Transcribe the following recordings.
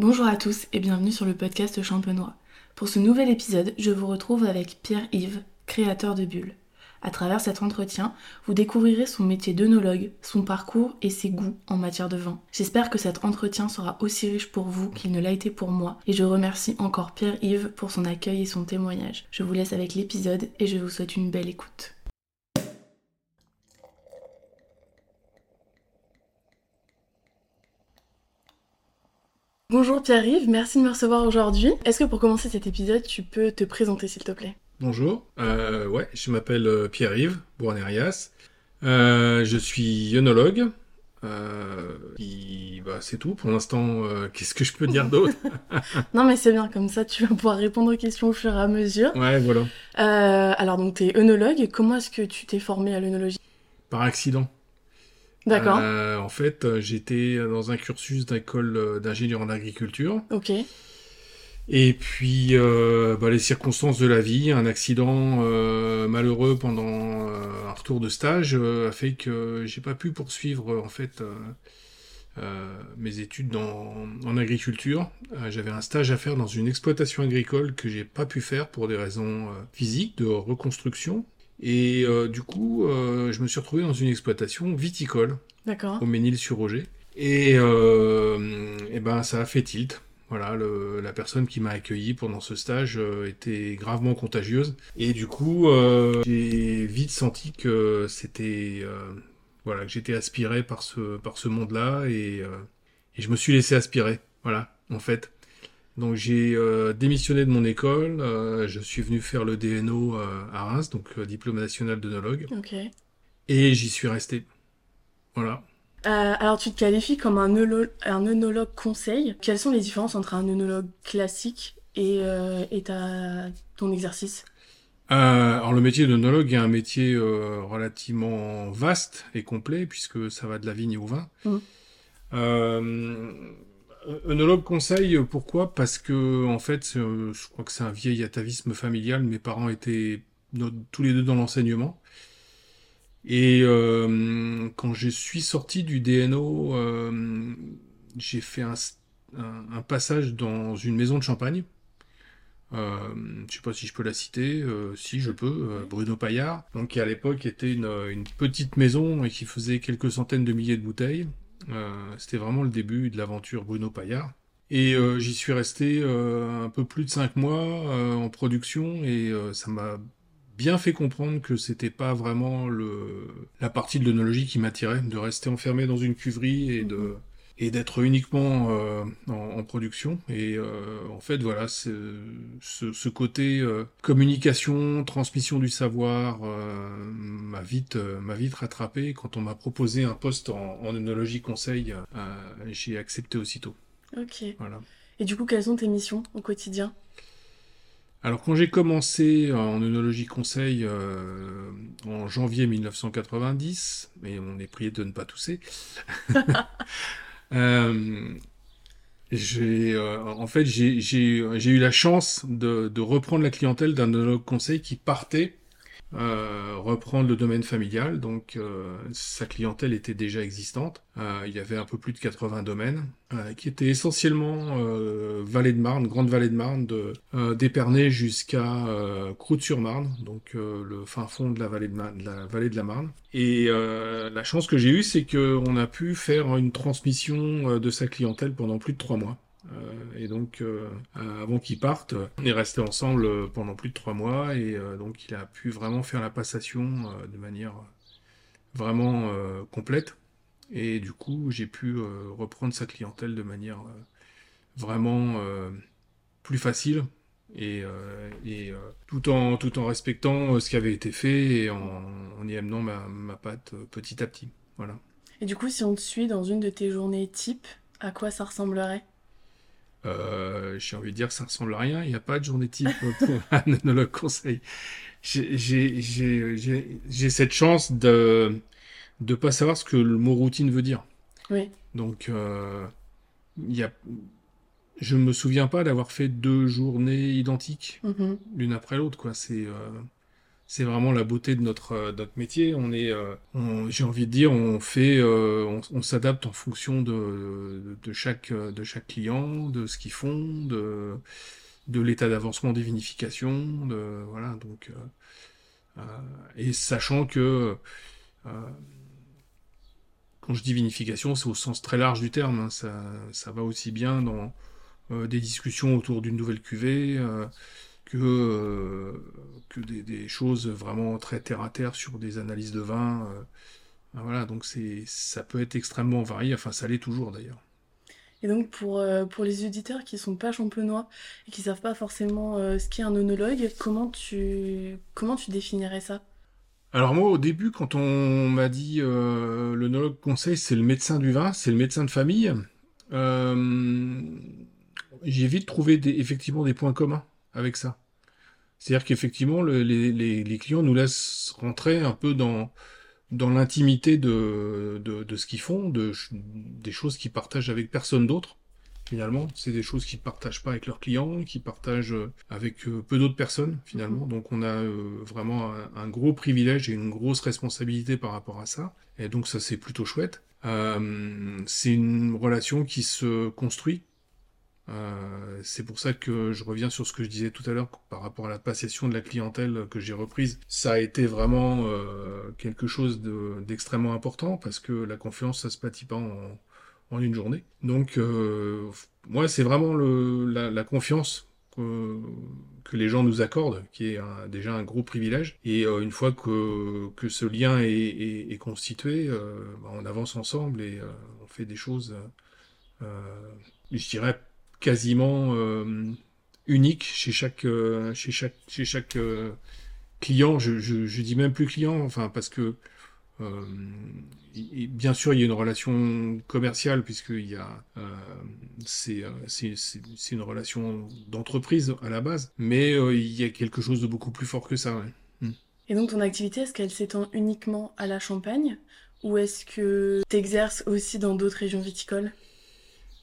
Bonjour à tous et bienvenue sur le podcast Champenois. Pour ce nouvel épisode, je vous retrouve avec Pierre-Yves, créateur de Bulle. À travers cet entretien, vous découvrirez son métier d'œnologue, son parcours et ses goûts en matière de vin. J'espère que cet entretien sera aussi riche pour vous qu'il ne l'a été pour moi et je remercie encore Pierre-Yves pour son accueil et son témoignage. Je vous laisse avec l'épisode et je vous souhaite une belle écoute. Bonjour Pierre-Yves, merci de me recevoir aujourd'hui. Est-ce que pour commencer cet épisode, tu peux te présenter s'il te plaît? Bonjour, euh, ouais, je m'appelle euh, Pierre-Yves Bournerias. Euh, je suis œnologue. Euh, et, bah, c'est tout pour l'instant. Qu'est-ce que je peux dire d'autre? Non mais c'est bien, comme ça tu vas pouvoir répondre aux questions au fur et à mesure. Ouais, voilà. Alors donc tu es œnologue, comment est-ce que tu t'es formé à l'œnologie? Par accident. D'accord, Euh, en fait, euh, j'étais dans un cursus d'école euh, d'ingénieur en agriculture. ok. Et puis, euh, bah, les circonstances de la vie, un accident euh, malheureux pendant un retour de stage a fait que j'ai pas pu poursuivre en fait mes études dans, en agriculture. J'avais un stage à faire dans une exploitation agricole que j'ai pas pu faire pour des raisons physiques, de reconstruction. Et euh, du coup, euh, je me suis retrouvé dans une exploitation viticole D'accord. au Ménil-sur-Roger. Et, euh, et ben, ça a fait tilt. Voilà, le- la personne qui m'a accueilli pendant ce stage était gravement contagieuse. Et du coup, j'ai vite senti que c'était, voilà, que j'étais aspiré par ce, par ce monde-là et, et je me suis laissé aspirer. Voilà, en fait. Donc j'ai euh, démissionné de mon école, euh, je suis venu faire le DNO euh, à Reims, donc diplôme national d'œnologue, Ok. et j'y suis resté. Voilà. Alors tu te qualifies comme un, œnologue conseil. Quelles sont les différences entre un œnologue classique et, et ta- ton exercice? Alors le métier d'œnologue est un métier relativement vaste et complet puisque ça va de la vigne au vin. Mhm. Euh, œnologue conseil, pourquoi? Parce que en fait, euh, je crois que c'est un vieil atavisme familial. Mes parents étaient tous les deux dans l'enseignement. Et euh, quand je suis sorti du DNO, euh, j'ai fait un, un- un passage dans une maison de champagne. Euh, je sais pas si je peux la citer, euh, si je peux, euh, Bruno Paillard, donc qui à l'époque était une, une petite maison et qui faisait quelques centaines de milliers de bouteilles. Euh, C'était vraiment le début de l'aventure Bruno Paillard. Et euh, j'y suis resté euh, un peu plus de cinq mois en production et ça m'a bien fait comprendre que c'était pas vraiment le, la partie de l'œnologie qui m'attirait, de rester enfermé dans une cuverie et de et d'être uniquement euh, en, en production. Et euh, en fait, voilà, ce, ce côté euh, communication, transmission du savoir m'a vite, m'a vite rattrapé. Quand on m'a proposé un poste en, en œnologie conseil, j'ai accepté aussitôt. Ok. Voilà. Et du coup, quelles sont tes missions au quotidien? Alors quand j'ai commencé en œnologie conseil euh, en janvier 1990, mais on est prié de ne pas tousser, j'ai, euh, en fait j'ai, eu la chance de, de reprendre la clientèle d'un œnologue conseil qui partait euh, reprendre le domaine familial. Donc euh, sa clientèle était déjà existante. Euh, il y avait un peu plus de 80 domaines euh, qui étaient essentiellement euh, vallée de Marne, grande vallée de Marne, d'Épernay jusqu'à Croûte-sur-Marne, donc le fin fond de la vallée de, Ma- de la vallée de la Marne. Et la chance que j'ai eue, c'est qu'on a pu faire une transmission de sa clientèle pendant plus de trois mois. Euh, et donc, euh, euh, avant qu'il parte, on est resté ensemble pendant plus de trois mois, et donc il a pu vraiment faire la passation de manière vraiment complète. Et du coup, j'ai pu reprendre sa clientèle de manière vraiment plus facile et, tout en tout en respectant ce qui avait été fait et en, y amenant ma, ma patte petit à petit. Voilà. Et du coup, si on te suit dans une de tes journées type, à quoi ça ressemblerait? Euh, j'ai envie de dire, ça ressemble à rien. Il n'y a pas de journée type pour un œnologue conseil. J'ai- cette chance de de pas savoir ce que le mot routine veut dire. Oui. Donc, euh, il y a, je me souviens pas d'avoir fait deux journées identiques Mhm. l'une après l'autre. Quoi, c'est euh, c'est vraiment la beauté de notre, euh, notre métier. On est, euh, j'ai envie de dire, on fait, euh, on, s'adapte en fonction de, de chaque, de chaque client, de ce qu'ils font, de, de l'état d'avancement des vinifications, voilà, donc, et sachant que, quand je dis vinification, c'est au sens très large du terme. Hein. ça, ça va aussi bien dans des discussions autour d'une nouvelle cuvée que, que des, choses vraiment très terre à terre sur des analyses de vin. Euh, voilà, donc c'est ça peut être extrêmement varié, enfin ça l'est toujours d'ailleurs. Et donc pour, euh, pour les auditeurs qui sont pas champenois et qui savent pas forcément ce qu'est un onologue, comment tu, comment tu définirais ça? Alors moi au début quand on m'a dit euh, l'onologue conseil c'est le médecin du vin, c'est le médecin de famille, j'ai vite trouvé des, effectivement des points communs avec ça. C'est-à-dire qu'effectivement, les, clients nous laissent rentrer un peu dans, dans l'intimité de, de, ce qu'ils font, de, des choses qu'ils partagent avec personne d'autre. Finalement, c'est des choses qu'ils ne partagent pas avec leurs clients, qu'ils partagent euh, avec euh, peu d'autres personnes, finalement. Mhm. Donc on a euh, vraiment un, gros privilège et une grosse responsabilité par rapport à ça. Et donc ça, c'est plutôt chouette. c'est une relation qui se construit euh, c'est pour ça que je reviens sur ce que je disais tout à l'heure par rapport à la passation de la clientèle que j'ai reprise. Ça a été vraiment euh, quelque chose d'extrêmement important parce que la confiance, ça se bâtit pas en, une journée. Donc, euh, moi, c'est vraiment la, confiance que, les gens nous accordent, qui est déjà un gros privilège. Et une fois que, ce lien est, constitué, bah, on avance ensemble et on fait des choses, je dirais, quasiment euh, unique chez chaque, euh, chez chaque, chez chaque euh, client. Je, je, dis même plus client, enfin parce que bien sûr, il y a une relation commerciale puisqu'il y a, c'est, c'est, une relation d'entreprise à la base, mais il y a quelque chose de beaucoup plus fort que ça. Hmm. Et donc ton activité, est-ce qu'elle s'étend uniquement à la Champagne ou est-ce que tu exerces aussi dans d'autres régions viticoles?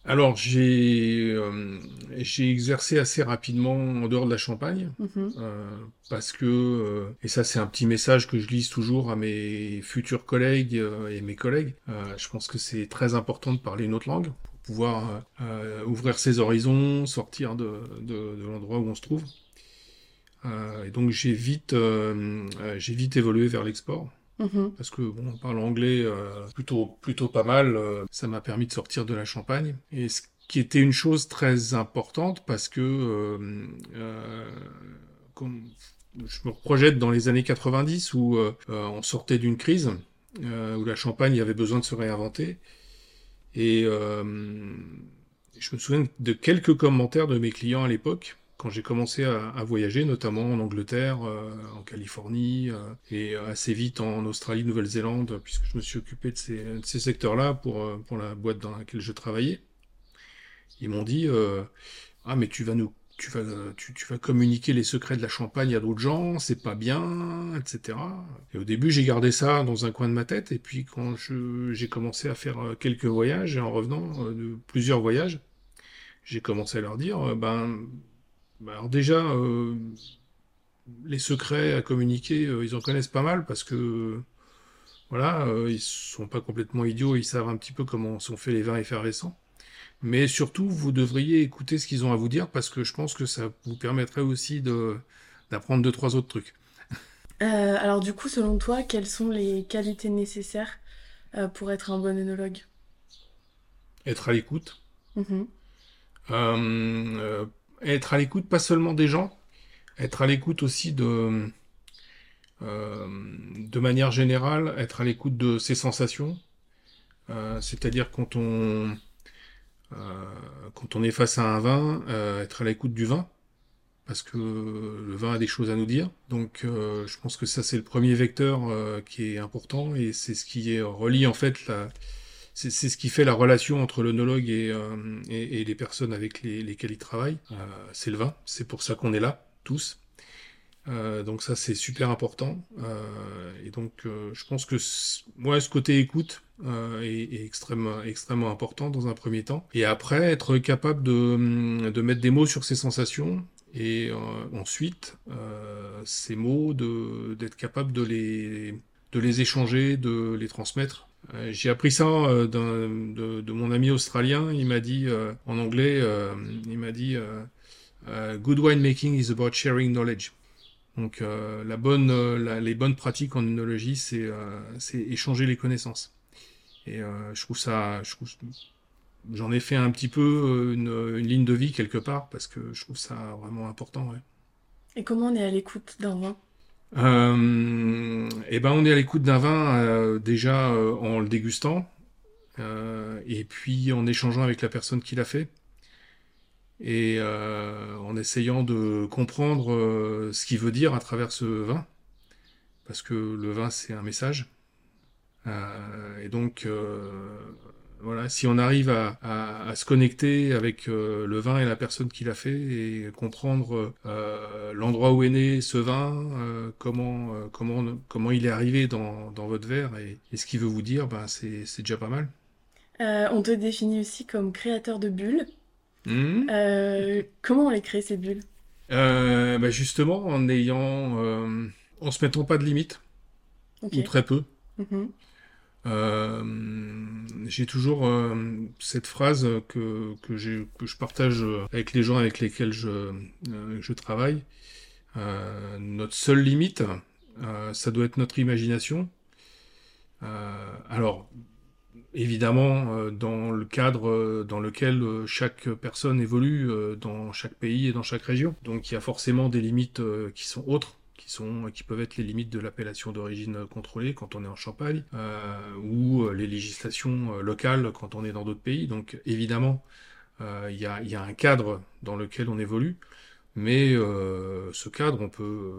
Alors, j'ai euh, j'ai exercé assez rapidement en dehors de la Champagne, mhm. euh, parce que, euh, et ça c'est un petit message que je lise toujours à mes futurs collègues et mes collègues, je pense que c'est très important de parler une autre langue pour pouvoir ouvrir ses horizons, sortir de, de, de l'endroit où on se trouve. et donc j'ai vite, j'ai vite évolué vers l'export. Mhm. Parce que bon, on parle anglais euh, plutôt plutôt pas mal. Euh, ça m'a permis de sortir de la Champagne. Et ce qui était une chose très importante parce que euh, je me projette dans les années 90 où on sortait d'une crise où la Champagne avait besoin de se réinventer. Et je me souviens de quelques commentaires de mes clients à l'époque quand j'ai commencé à, voyager, notamment en Angleterre, euh, en Californie, euh, et assez vite en Australie, Nouvelle-Zélande, puisque je me suis occupé de ces, secteurs-là pour, euh, pour la boîte dans laquelle je travaillais. Ils m'ont dit Ah, mais tu vas nous. Tu vas, tu, tu vas communiquer les secrets de la Champagne à d'autres gens, c'est pas bien, etc. Et au début, j'ai gardé ça dans un coin de ma tête, et puis quand j'ai commencé à faire quelques voyages, et en revenant de plusieurs voyages, j'ai commencé à leur dire, ben, bah, alors déjà, euh, les secrets à communiquer, euh, ils en connaissent pas mal parce que voilà, euh, ils sont pas complètement idiots, ils savent un petit peu comment sont faits les vins effervescents. Mais surtout, vous devriez écouter ce qu'ils ont à vous dire parce que je pense que ça vous permettrait aussi de d'apprendre deux trois autres trucs. alors du coup, selon toi, quelles sont les qualités nécessaires pour être un bon œnologue? Être à l'écoute. Mmh être à l'écoute pas seulement des gens, être à l'écoute aussi de, euh, de manière générale, être à l'écoute de ses sensations. Euh, c'est-à-dire quand on euh, quand on est face à un vin, être à l'écoute du vin, parce que le vin a des choses à nous dire. Donc je pense que ça c'est le premier vecteur qui est important et c'est ce qui est relie en fait la, c'est ce qui fait la relation entre l'onologue et, euh, et, les personnes avec lesquelles il travaille. Euh, c'est le vin, c'est pour ça qu'on est là, tous. donc ça c'est super important. et donc je pense que moi ce côté écoute est, extrêmement, extrêmement important dans un premier temps. Et après être capable de, de mettre des mots sur ses sensations et ensuite ces mots d'être capable de les de les échanger, de les transmettre. Euh, j'ai appris ça euh, de, mon ami australien. Il m'a dit euh, en anglais, il m'a dit Good winemaking is about sharing knowledge. Donc les bonnes pratiques en œnologie, c'est échanger les connaissances. Et je trouve ça, je j'en ai fait un petit peu une, ligne de vie quelque part parce que je trouve ça vraiment important. Et comment on est à l'écoute d'un vin? Euh, eh ben, on est à l'écoute d'un vin euh, déjà euh, en le dégustant, euh, et puis en échangeant avec la personne qui l'a fait, et en essayant de comprendre ce qu'il veut dire à travers ce vin, parce que le vin c'est un message. et donc voilà, si on arrive à, se connecter avec euh, le vin et la personne qui l'a fait et comprendre euh, l'endroit où est né ce vin, euh, comment comment comment il est arrivé dans, dans votre verre et, ce qu'il veut vous dire, ben c'est déjà pas mal. on te définit aussi comme créateur de bulles. Mmh. comment on les crée ces bulles? Ben justement en ayant en se mettant pas de limites ou très peu. Mmh. Euh, j'ai toujours euh, cette phrase que, que, je partage avec les gens avec lesquels je, euh, je travaille. notre seule limite, ça doit être notre imagination. alors, évidemment, dans le cadre dans lequel chaque personne évolue dans chaque pays et dans chaque région. Donc il y a forcément des limites qui sont autres qui, sont, qui peuvent être les limites de l'appellation d'origine contrôlée quand on est en Champagne, euh, ou euh, les législations euh, locales quand on est dans d'autres pays. Donc évidemment, il y a, y, a, un cadre dans lequel on évolue, mais ce cadre, on peut,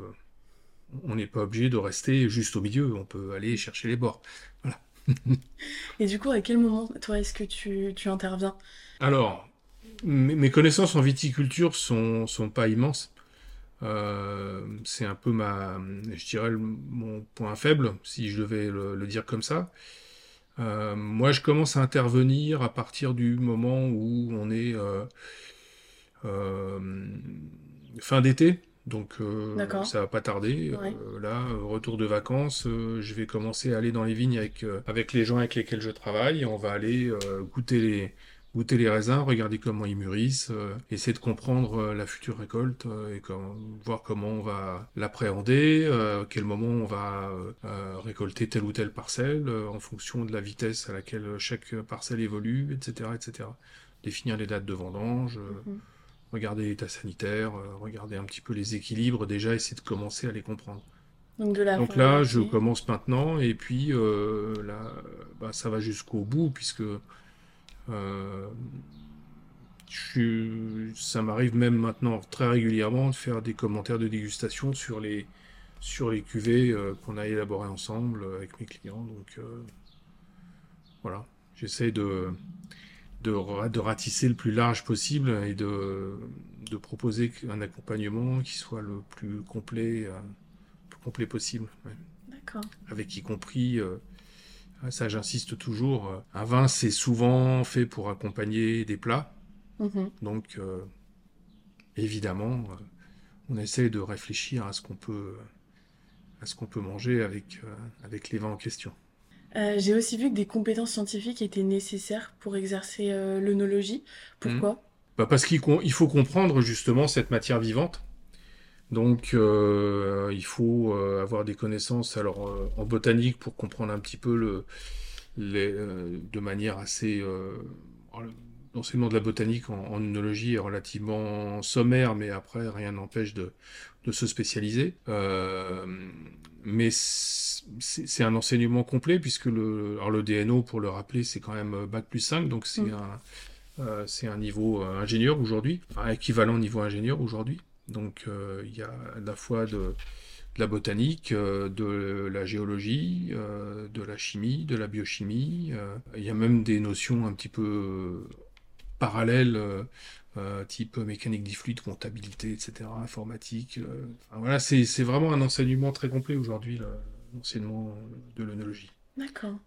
on n'est pas obligé de rester juste au milieu, on peut aller chercher les bords. Voilà. Et du coup, à quel moment, toi, est-ce que tu, tu interviens? Alors, mes, connaissances en viticulture sont, sont pas immenses. Euh, c'est un peu ma, je dirais, mon point faible, si je devais le, dire comme ça. Euh, moi, je commence à intervenir à partir du moment où on est euh, fin d'été, donc ça va pas tarder. là, retour de vacances, je vais commencer à aller dans les vignes avec, avec les gens avec lesquels je travaille. On va aller goûter les, goûter les raisins, regarder comment ils mûrissent, euh, essayer de comprendre euh, la future récolte euh, et voir comment on va l'appréhender, à quel moment on va récolter telle ou telle parcelle en fonction de la vitesse à laquelle chaque parcelle évolue, etc., etc. Définir les dates de vendange. Mhm. Regarder l'état sanitaire, regarder un petit peu les équilibres, déjà essayer de commencer à les comprendre. Donc, là, je commence maintenant, et puis là, bah, ça va jusqu'au bout, puisque euh, ça m'arrive même maintenant très régulièrement de faire des commentaires de dégustation sur les, sur les cuvées euh, qu'on a élaborées ensemble avec mes clients. Donc euh, voilà, j'essaie de, de, de, ratisser le plus large possible et de, de proposer un accompagnement qui soit le plus complet, plus complet possible. D'accord. Avec y compris ça, j'insiste toujours. Un vin, c'est souvent fait pour accompagner des plats. Mhm. Donc, euh, évidemment, euh, on essaie de réfléchir à ce qu'on peut, à ce qu'on peut manger avec, euh, avec les vins en question. J'ai aussi vu que des compétences scientifiques étaient nécessaires pour exercer l'œnologie. Pourquoi? Mhm. bah Parce qu'il faut comprendre justement cette matière vivante. Donc euh, il faut euh, avoir des connaissances alors euh, en botanique pour comprendre un petit peu le, les, de manière assez l'enseignement de la botanique en, en, œnologie est relativement sommaire, mais après rien n'empêche de, de, se spécialiser. mais c'est un enseignement complet puisque le, alors le DNO pour le rappeler c'est quand même bac plus 5 donc c'est mmh. un c'est un niveau ingénieur aujourd'hui, enfin, équivalent niveau ingénieur aujourd'hui. Donc euh, il y a à la fois de, la botanique, euh, de la géologie, euh, de la chimie, de la biochimie. il y a même des notions un petit peu parallèles type mécanique des fluides, comptabilité, etc., informatique. voilà, c'est vraiment un enseignement très complet aujourd'hui, l'enseignement de l'œnologie. D'accord.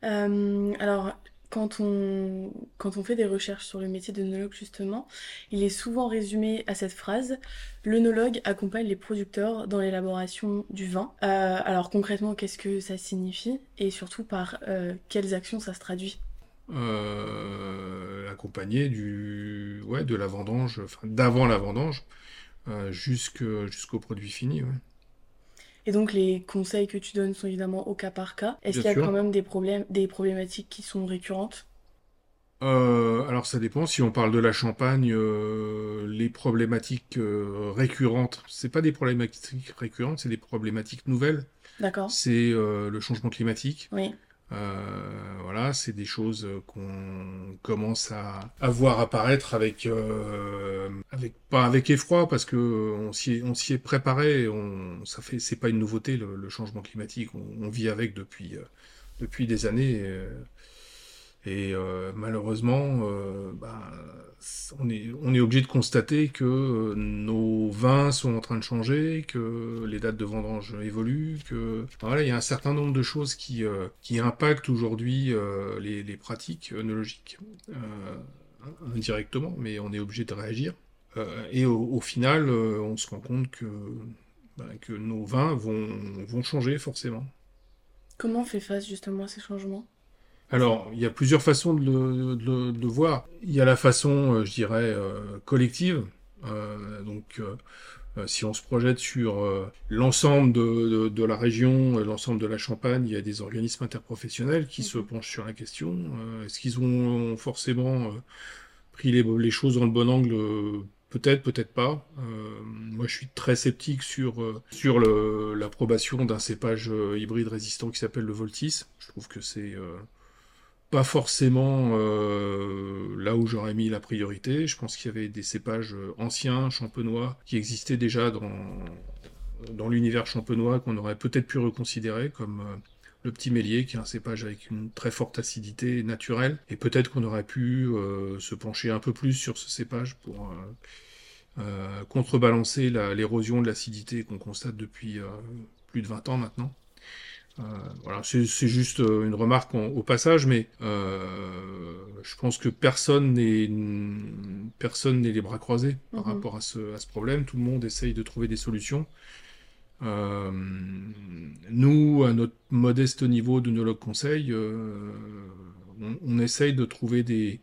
alors, quand on, quand on fait des recherches sur le métier d'œnologue, justement, il est souvent résumé à cette phrase L'œnologue accompagne les producteurs dans l'élaboration du vin. Euh, alors concrètement, qu'est-ce que ça signifie? Et surtout par euh, quelles actions ça se traduit? Euh, Accompagner du, ouais, de la vendange, enfin, d'avant la vendange jusqu'au produit fini. Ouais. Et donc les conseils que tu donnes sont évidemment au cas par cas. Est-ce qu'il y a quand même des problèmes, des problématiques qui sont récurrentes? Euh, alors ça dépend. Si on parle de la Champagne, euh, les problématiques euh, récurrentes, c'est pas des problématiques récurrentes, c'est des problématiques nouvelles. D'accord. C'est le changement climatique. Oui. Euh, voilà, c'est des choses qu'on commence à, voir apparaître avec, euh, avec effroi parce que on s'y est préparé. Ça c'est pas une nouveauté le, changement climatique. On, vit avec depuis euh, des années. Euh, malheureusement, euh, bah, on, est, obligé de constater que euh, nos vins sont en train de changer, que les dates de vendange évoluent, que voilà, il y a un certain nombre de choses qui, impactent aujourd'hui les, pratiques œnologiques indirectement, mais on est obligé de réagir. et au, final, on se rend compte que, bah, que nos vins vont, vont changer forcément. Comment on fait face justement à ces changements? Alors, il y a plusieurs façons de le, voir. Il y a la façon, euh, je dirais, euh, collective. Euh, donc, si on se projette sur l'ensemble de, la région, l'ensemble de la Champagne, il y a des organismes interprofessionnels qui se mhm. penchent sur la question. Est-ce qu'ils ont forcément pris les, choses dans le bon angle? Peut-être, peut-être pas. moi, je suis très sceptique sur, sur l'approbation d'un cépage hybride résistant qui s'appelle le Voltis. Je trouve que c'est pas forcément euh, là où j'aurais mis la priorité. Je pense qu'il y avait des cépages euh, anciens, champenois, qui existaient déjà dans, dans l'univers champenois qu'on aurait peut-être pu reconsidérer, comme euh, le petit mélier, qui est un cépage avec une très forte acidité naturelle. Et peut-être qu'on aurait pu se pencher un peu plus sur ce cépage pour contrebalancer l'érosion de l'acidité qu'on constate depuis plus de 20 ans maintenant. Euh, voilà, c'est juste euh, une remarque au passage, mais euh, je pense que personne n'est personne n'est les bras croisés par mhm. rapport à ce, à ce problème. Tout le monde essaye de trouver des solutions. Euh, nous, à notre modeste niveau de nos conseil, on, on, essaye de trouver des,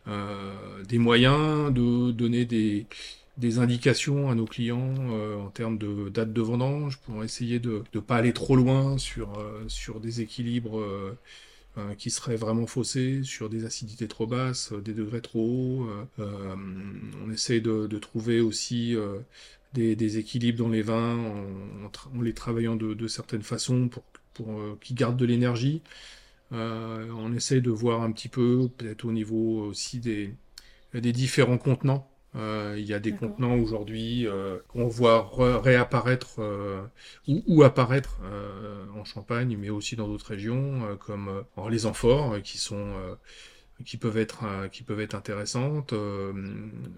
des moyens de donner des, des indications à nos clients euh, en termes de date de vendange pour essayer de ne pas aller trop loin sur, euh, sur des équilibres euh, qui seraient vraiment faussés, sur des acidités trop basses, des degrés trop hauts. on essaie de, trouver aussi des, équilibres dans les vins en, les travaillant de, certaines façons pour, pour qu'ils gardent de l'énergie. on essaie de voir un petit peu, peut-être au niveau aussi des, des différents contenants euh, il y a des contenants aujourd'hui euh, qu'on voit réapparaître euh, ou, ou, apparaître en Champagne, mais aussi dans d'autres régions, comme les amphores, qui sont qui peuvent être euh, qui peuvent être intéressantes. Euh,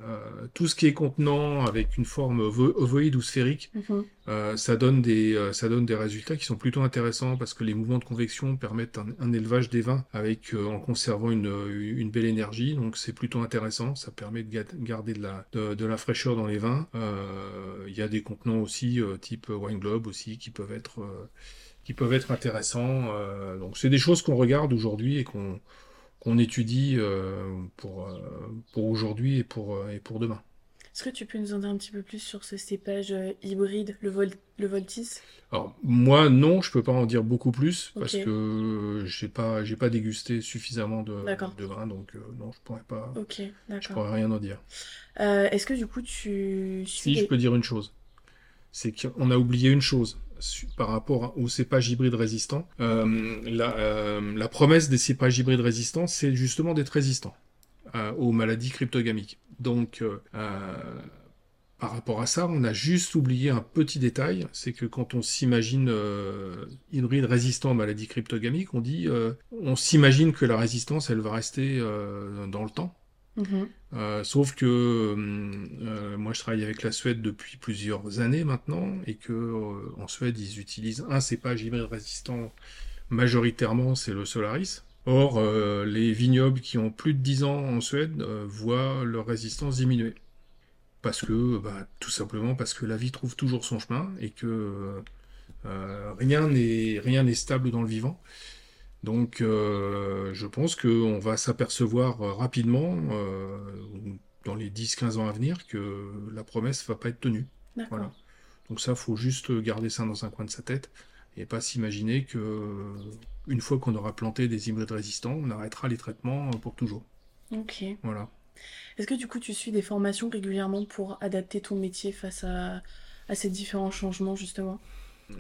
euh, tout ce qui est contenant avec une forme ovoïde ou sphérique, mhm. ça donne des ça donne des résultats qui sont plutôt intéressants parce que les mouvements de convection permettent un, élevage des vins avec en conservant une, une belle énergie. Donc c'est plutôt intéressant. Ça permet de garder de la de, la fraîcheur dans les vins. Il y a des contenants aussi type wine globe aussi qui peuvent être qui peuvent être intéressants. donc c'est des choses qu'on regarde aujourd'hui et qu'on qu'on étudie euh, pour, euh, pour aujourd'hui et pour, euh, et pour demain. Est-ce que tu peux nous en dire un petit peu plus sur ce cépage hybride, le, vol le Voltis? Alors moi non, je peux pas en dire beaucoup plus parce que j'ai pas j'ai pas dégusté suffisamment de, de vin, donc non, je pourrais pas. Ok, Je pourrais rien en dire. Est-ce que du coup tu Si je peux dire une chose, c'est qu'on a oublié une chose par rapport aux cépages hybrides résistants. Euh, euh, la, promesse des cépages hybrides résistants, c'est justement d'être résistants euh, aux maladies cryptogamiques. Donc, par rapport à ça, on a juste oublié un petit détail, c'est que quand on s'imagine hybride résistant aux maladies cryptogamiques, on dit, on s'imagine que la résistance, elle va rester dans le temps. Mhm. Euh, sauf que euh, moi je travaille avec la Suède depuis plusieurs années maintenant et que euh, en Suède ils utilisent un cépage hybride résistant majoritairement c'est le Solaris. Or euh, les vignobles qui ont plus de 10 ans en Suède euh, voient leur résistance diminuer. Parce que bah, tout simplement parce que la vie trouve toujours son chemin et que euh, rien n'est rien n'est stable dans le vivant. Donc, euh, je pense qu'on va s'apercevoir euh, rapidement, euh, dans les 10-15 ans à venir, que la promesse va pas être tenue. Voilà. Donc ça, faut juste garder ça dans un coin de sa tête et pas s'imaginer que une fois qu'on aura planté des hybrides résistants, on arrêtera les traitements pour toujours. Ok. Voilà. Est-ce que du coup tu suis des formations régulièrement pour adapter ton métier face à, à ces différents changements justement?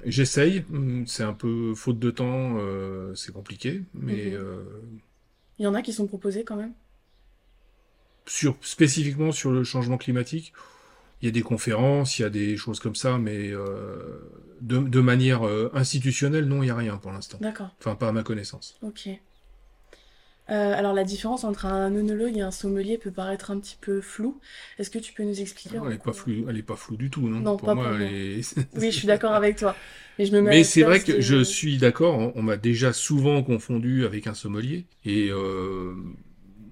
J'essaye, hum, c'est un peu faute de temps, euh, c'est compliqué, mais Mhm. euh, Il y en a qui sont proposés quand même? sur, spécifiquement sur le changement climatique, il y a des conférences, il y a des choses comme ça, mais euh, de, de manière institutionnelle, non, il n'y a rien pour l'instant. D'accord. Enfin, pas à ma connaissance. Ok. Euh, alors la différence entre un œnologue et un sommelier peut paraître un petit peu floue. Est-ce que tu peux nous expliquer Non, elle est pas floue, elle est pas floue du tout, non? Non, Pour pas moi, pour elle moi. est... Oui, je suis d'accord avec toi. Mais je me mets à Mais c'est vrai que je suis d'accord, on, on m'a déjà souvent confondu avec un sommelier, et euh,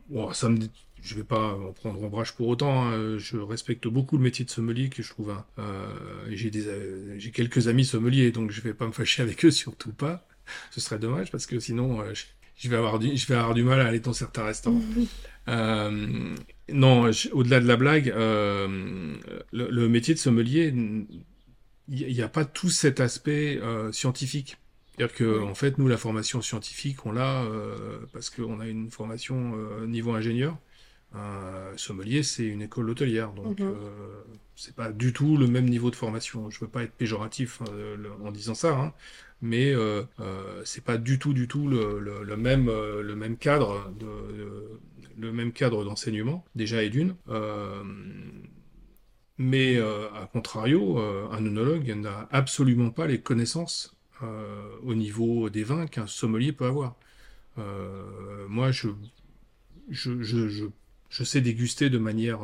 bon, ça me, je vais pas en prendre ombrage pour autant, hein, je respecte beaucoup le métier de sommelier que je trouve, euh, j'ai des, euh, j'ai quelques amis sommeliers, donc je vais pas me fâcher avec eux, surtout pas, ce serait dommage, parce que sinon, euh, je, vais avoir du, je vais avoir du mal à aller dans certains restaurants. Euh, non, au-delà de la blague, euh, le, le métier de sommelier, il n'y a pas tout cet aspect euh, scientifique. C'est-à-dire que, Oui. en fait, nous, la formation scientifique, on l'a parce qu'on a une formation niveau ingénieur. Euh, sommelier, c'est une école hôtelière, donc euh, c'est pas du tout le même niveau de formation. Je veux pas être péjoratif en disant ça, hein, mais euh, euh, c'est pas du tout, du tout le, même, cadre d'enseignement déjà et d'une. Euh, mais euh, à contrario, euh, un œnologue n'a absolument pas les connaissances au niveau des vins qu'un sommelier peut avoir. Moi, je sais déguster de manière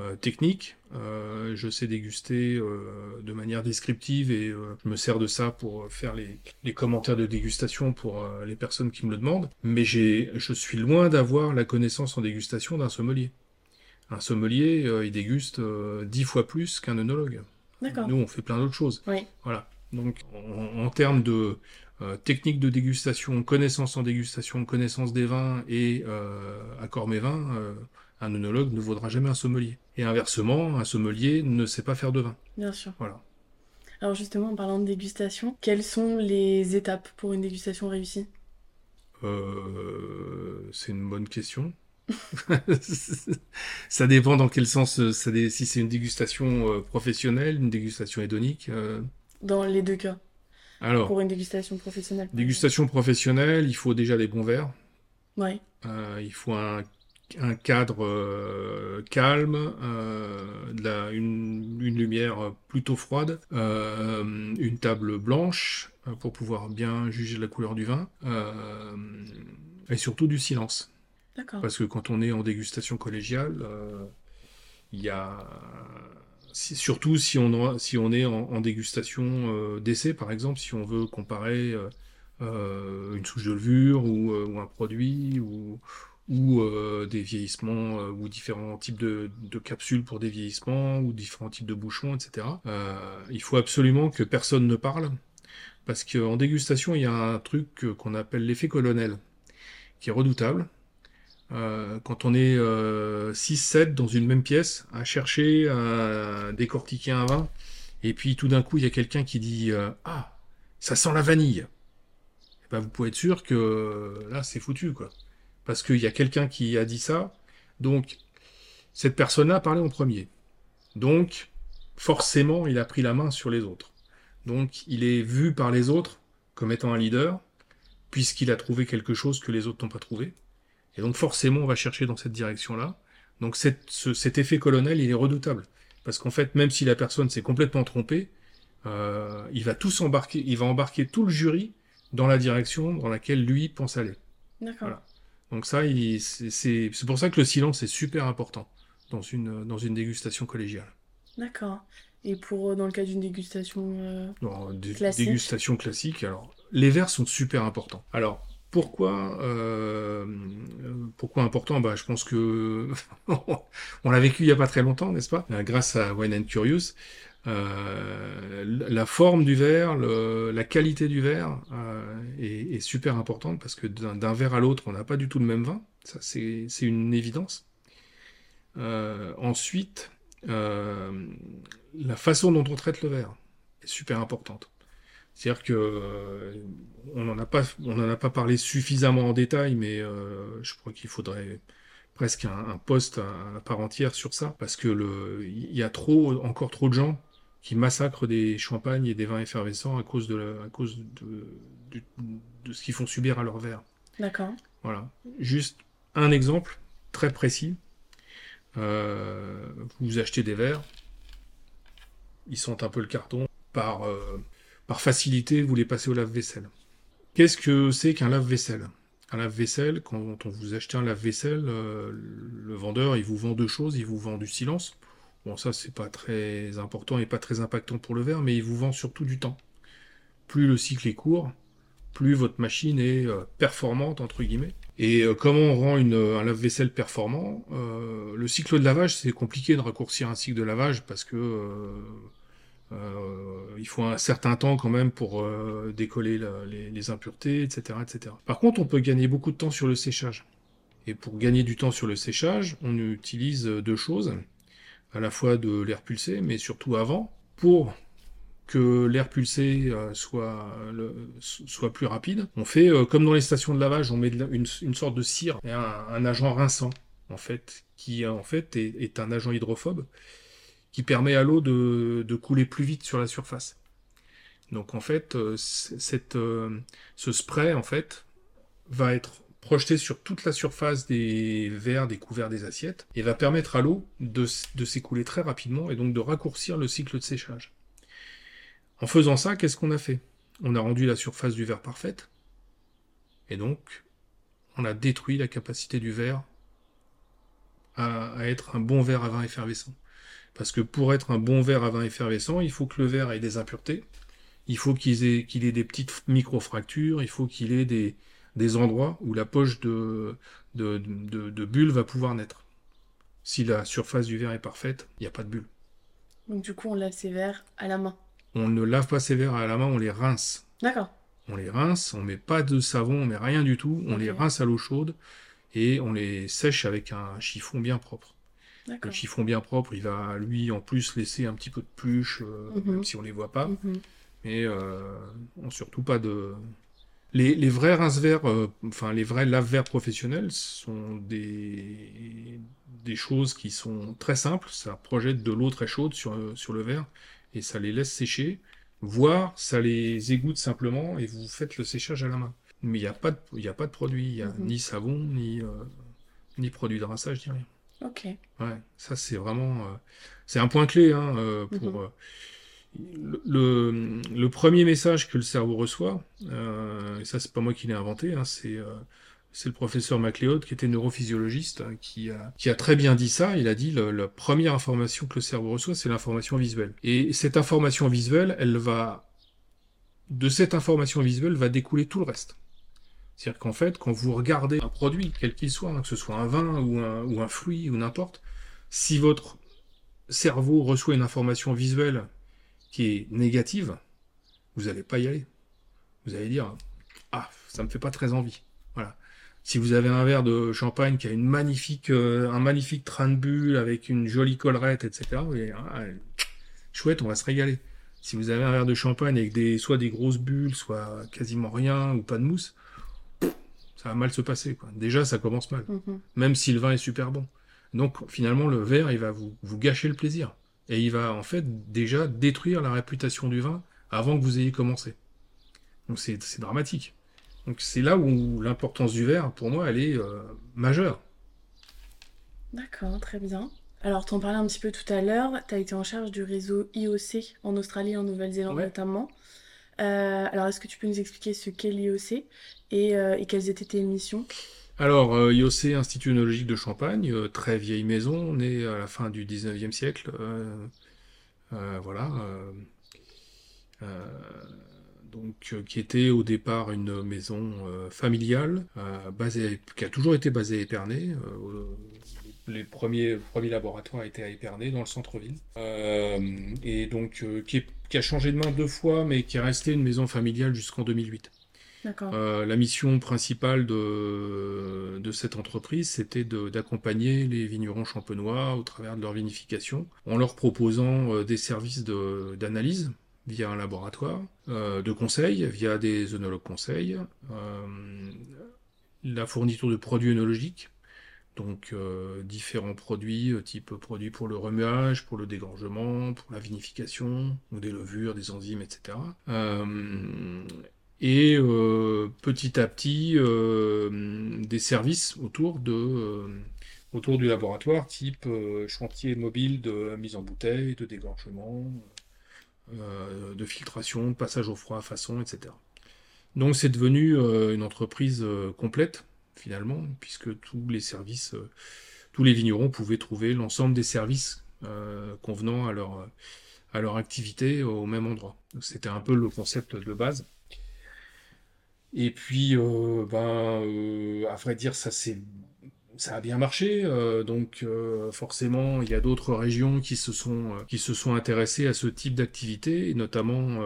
euh, technique, euh, je sais déguster euh, de manière descriptive et je me sers de ça pour faire les, les commentaires de dégustation pour les personnes qui me le demandent. Mais j'ai, je suis loin d'avoir la connaissance en dégustation d'un sommelier. Un sommelier, il déguste dix fois plus qu'un œnologue. Nous, on fait plein d'autres choses. Oui. Voilà. Donc, en, en termes de euh, technique de dégustation, connaissance en dégustation, connaissance des vins et accord mes vins, un œnologue ne vaudra jamais un sommelier. Et inversement, un sommelier ne sait pas faire de vin. Bien sûr. Voilà. Alors justement, en parlant de dégustation, quelles sont les étapes pour une dégustation réussie? Euh, c'est une bonne question. ça dépend dans quel sens, euh, ça dé- si c'est une dégustation euh, professionnelle, une dégustation hédonique. euh. Dans les deux cas, Alors, pour une dégustation professionnelle. dégustation professionnelle, il faut déjà des bons verres. Ouais. Euh, il faut un, un cadre euh, calme, euh, de la- une, une lumière plutôt froide, euh, une table blanche pour pouvoir bien juger la couleur du vin, et surtout du silence. Parce que quand on est en dégustation collégiale, il y a si- surtout si on, a- si on est en, en dégustation d'essai, par exemple, si on veut comparer une souche de levure ou, ou un produit ou, ou euh, des vieillissements euh, ou différents types de, capsules pour des vieillissements ou différents types de bouchons, etc. Euh, il faut absolument que personne ne parle parce qu'en dégustation, il y a un truc qu'on appelle l'effet colonel qui est redoutable. Euh, quand on est euh, 6-7 dans une même pièce à chercher à décortiquer un vin, et puis tout d'un coup il y a quelqu'un qui dit Ah, ça sent la vanille. Eh ben, vous pouvez être sûr que là c'est foutu quoi. Parce qu'il y a quelqu'un qui a dit ça, donc cette personne-là a parlé en premier. Donc forcément il a pris la main sur les autres. Donc il est vu par les autres comme étant un leader, puisqu'il a trouvé quelque chose que les autres n'ont pas trouvé. Et donc forcément, on va chercher dans cette direction-là. Donc cette- ce- cet effet colonel, il est redoutable. Parce qu'en fait, même si la personne s'est complètement trompée, euh, il va tous embarquer, il va embarquer tout le jury dans la direction dans laquelle lui pense aller. D'accord. Voilà. Donc ça, c'est c'est- c'est pour ça que le silence est super important dans une, dans une dégustation collégiale. D'accord. Et pour, euh, dans le cas d'une dégustation... euh, Dans une Classique. dégustation classique, alors les verres sont super importants. Alors pourquoi, euh, pourquoi important? Bah, Je pense que on l'a vécu il y a pas très longtemps, n'est-ce pas? Grâce à Wine and Curious. Euh, la forme du verre, la qualité du verre euh, est, super importante parce que d'un verre à l'autre, on n'a pas du tout le même vin. Ça, c'est une évidence. Euh, ensuite, la façon dont on traite le verre est super importante. C'est-à-dire que on n'en a pas, a pas parlé suffisamment en détail, mais je crois qu'il faudrait presque un, poste à, à part entière sur ça, parce que il y a trop, encore trop de gens qui massacrent des champagnes et des vins effervescents à cause de, la- à cause de, ce qu'ils font subir à leur verre. D'accord. Voilà. Juste un exemple très précis. Euh, vous achetez des verres, ils sentent un peu le carton. Par, euh, par facilité, vous les passez au lave-vaisselle. Qu'est-ce que c'est qu'un lave-vaisselle? Un lave-vaisselle, quand on vous achetez un lave-vaisselle, euh, le vendeur, il vous vend deux choses. Il vous vend du silence. Bon, ça, c'est pas très important et pas très impactant pour le verre, mais il vous vend surtout du temps. Plus le cycle est court, plus votre machine est euh, performante, entre guillemets. Et euh, comment on rend un lave-vaisselle performant Euh, Le cycle de lavage, c'est compliqué de raccourcir un cycle de lavage parce que il faut un certain temps quand même pour décoller les, les impuretés, etc., etc. Par contre, on peut gagner beaucoup de temps sur le séchage. Et pour gagner du temps sur le séchage, on utilise deux choses, à la fois de l'air pulsé, mais surtout avant, pour que l'air pulsé euh, soit, soit plus rapide. On fait euh, comme dans les stations de lavage, on met une, une sorte de cire, et un, agent rinçant, en fait, qui en fait est, est un agent hydrophobe, qui permet à l'eau de, de couler plus vite sur la surface. Donc en fait, euh, cette, ce spray, en fait, va être projeté sur toute la surface des verres, des couverts, des assiettes, et va permettre à l'eau de, s'écouler très rapidement, et donc de raccourcir le cycle de séchage. En faisant ça, qu'est-ce qu'on a fait? On a rendu la surface du verre parfaite, et donc on a détruit la capacité du verre à, être un bon verre à vin effervescent. Parce que pour être un bon verre à vin effervescent, il faut que le verre ait des impuretés, il faut qu'il ait, qu'il ait des petites micro-fractures, il faut qu'il ait des, des endroits où la poche de, de, de, de bulle va pouvoir naître. Si la surface du verre est parfaite, il n'y a pas de bulle. Donc du coup, on lave ses verres à la main. On ne lave pas ses verres à la main, on les rince. D'accord. On les rince, on met pas de savon, on met rien du tout, on les rince à l'eau chaude et on les sèche avec un chiffon bien propre. Le chiffon bien propre, il va lui en plus laisser un petit peu de pluche, euh, Mhm. même si on les voit pas. Mhm. Mais euh, on surtout pas de. Les, les vrais rince-verres, euh, enfin les vrais lave-verres professionnels sont des, des choses qui sont très simples. Ça projette de l'eau très chaude sur, euh, sur le verre et ça les laisse sécher. Voire ça les égoutte simplement et vous faites le séchage à la main. Mais il n'y a, pas de- y a pas de produit, il n'y a Mhm. ni savon, ni, euh, ni produit de rinçage, ni rien. Ok. Ouais, ça c'est vraiment, euh, c'est un point clé hein, pour Mhm. Le, le, premier message que le cerveau reçoit. euh, et ça c'est pas moi qui l'ai inventé, hein, c'est euh, le professeur MacLeod qui était neurophysiologiste hein, qui a qui a très bien dit ça. Il a dit le- la première information que le cerveau reçoit c'est l'information visuelle. Et cette information visuelle, elle va de cette information visuelle va découler tout le reste. C'est-à-dire qu'en fait, quand vous regardez un produit, quel qu'il soit, hein, que ce soit un vin ou un, ou un fruit ou n'importe, si votre cerveau reçoit une information visuelle qui est négative, vous n'allez pas y aller. Vous allez dire Ah, ça me fait pas très envie. Voilà. Si vous avez un verre de champagne qui a une magnifique, euh, un magnifique train de bulle avec une jolie collerette, etc., vous allez dire, Ah, chouette, on va se régaler. Si vous avez un verre de champagne avec des, soit des grosses bulles, soit quasiment rien ou pas de mousse, ça va mal se passer. Quoi. Déjà, ça commence mal, Mhm. même si le vin est super bon. Donc finalement, le verre, il va vous, vous gâcher le plaisir. Et il va en fait déjà détruire la réputation du vin avant que vous ayez commencé. Donc c'est dramatique. Donc c'est là où l'importance du verre, pour moi, elle est euh, majeure. D'accord, très bien. Alors, t'en parlais un petit peu tout à l'heure, t'as été en charge du réseau IOC en Australie et en Nouvelle-Zélande Ouais. notamment. Euh, alors, est-ce que tu peux nous expliquer ce qu'est l'IOC et, euh, et quelles étaient tes missions? Alors, euh, IOC, Institut œnologique de Champagne, euh, très vieille maison, née à la fin du 19e siècle. Euh, euh, voilà. euh, euh, donc, euh, qui était au départ une maison euh, familiale, euh, basée, qui a toujours été basée à Épernay. euh, les premiers, premiers laboratoires étaient à Épernay, dans le centre-ville. Euh, et donc, euh, qui, a changé de main deux fois, mais qui est resté une maison familiale jusqu'en 2008. Euh, la mission principale de, cette entreprise, c'était d'accompagner les vignerons champenois au travers de leur vinification, en leur proposant euh, des services d'analyse via un laboratoire, euh, de conseil via des œnologues conseils, la fourniture de produits œnologiques, donc différents produits, type produits pour le remuage, pour le dégorgement, pour la vinification, ou des levures, des enzymes, etc. et euh, petit à petit euh, des services autour de euh, autour du laboratoire, type chantier mobile de mise en bouteille, de dégorgement, de filtration, de passage au froid à façon, etc. Donc c'est devenu une entreprise complète finalement, puisque tous les services, tous les vignerons pouvaient trouver l'ensemble des services convenant à leur à leur activité au même endroit. C'était un peu le concept de base. Et puis, euh, ben, euh, à vrai dire, ça c'est, ça a bien marché. euh, donc, forcément, il y a d'autres régions qui se sont, qui se sont intéressées à ce type d'activité, notamment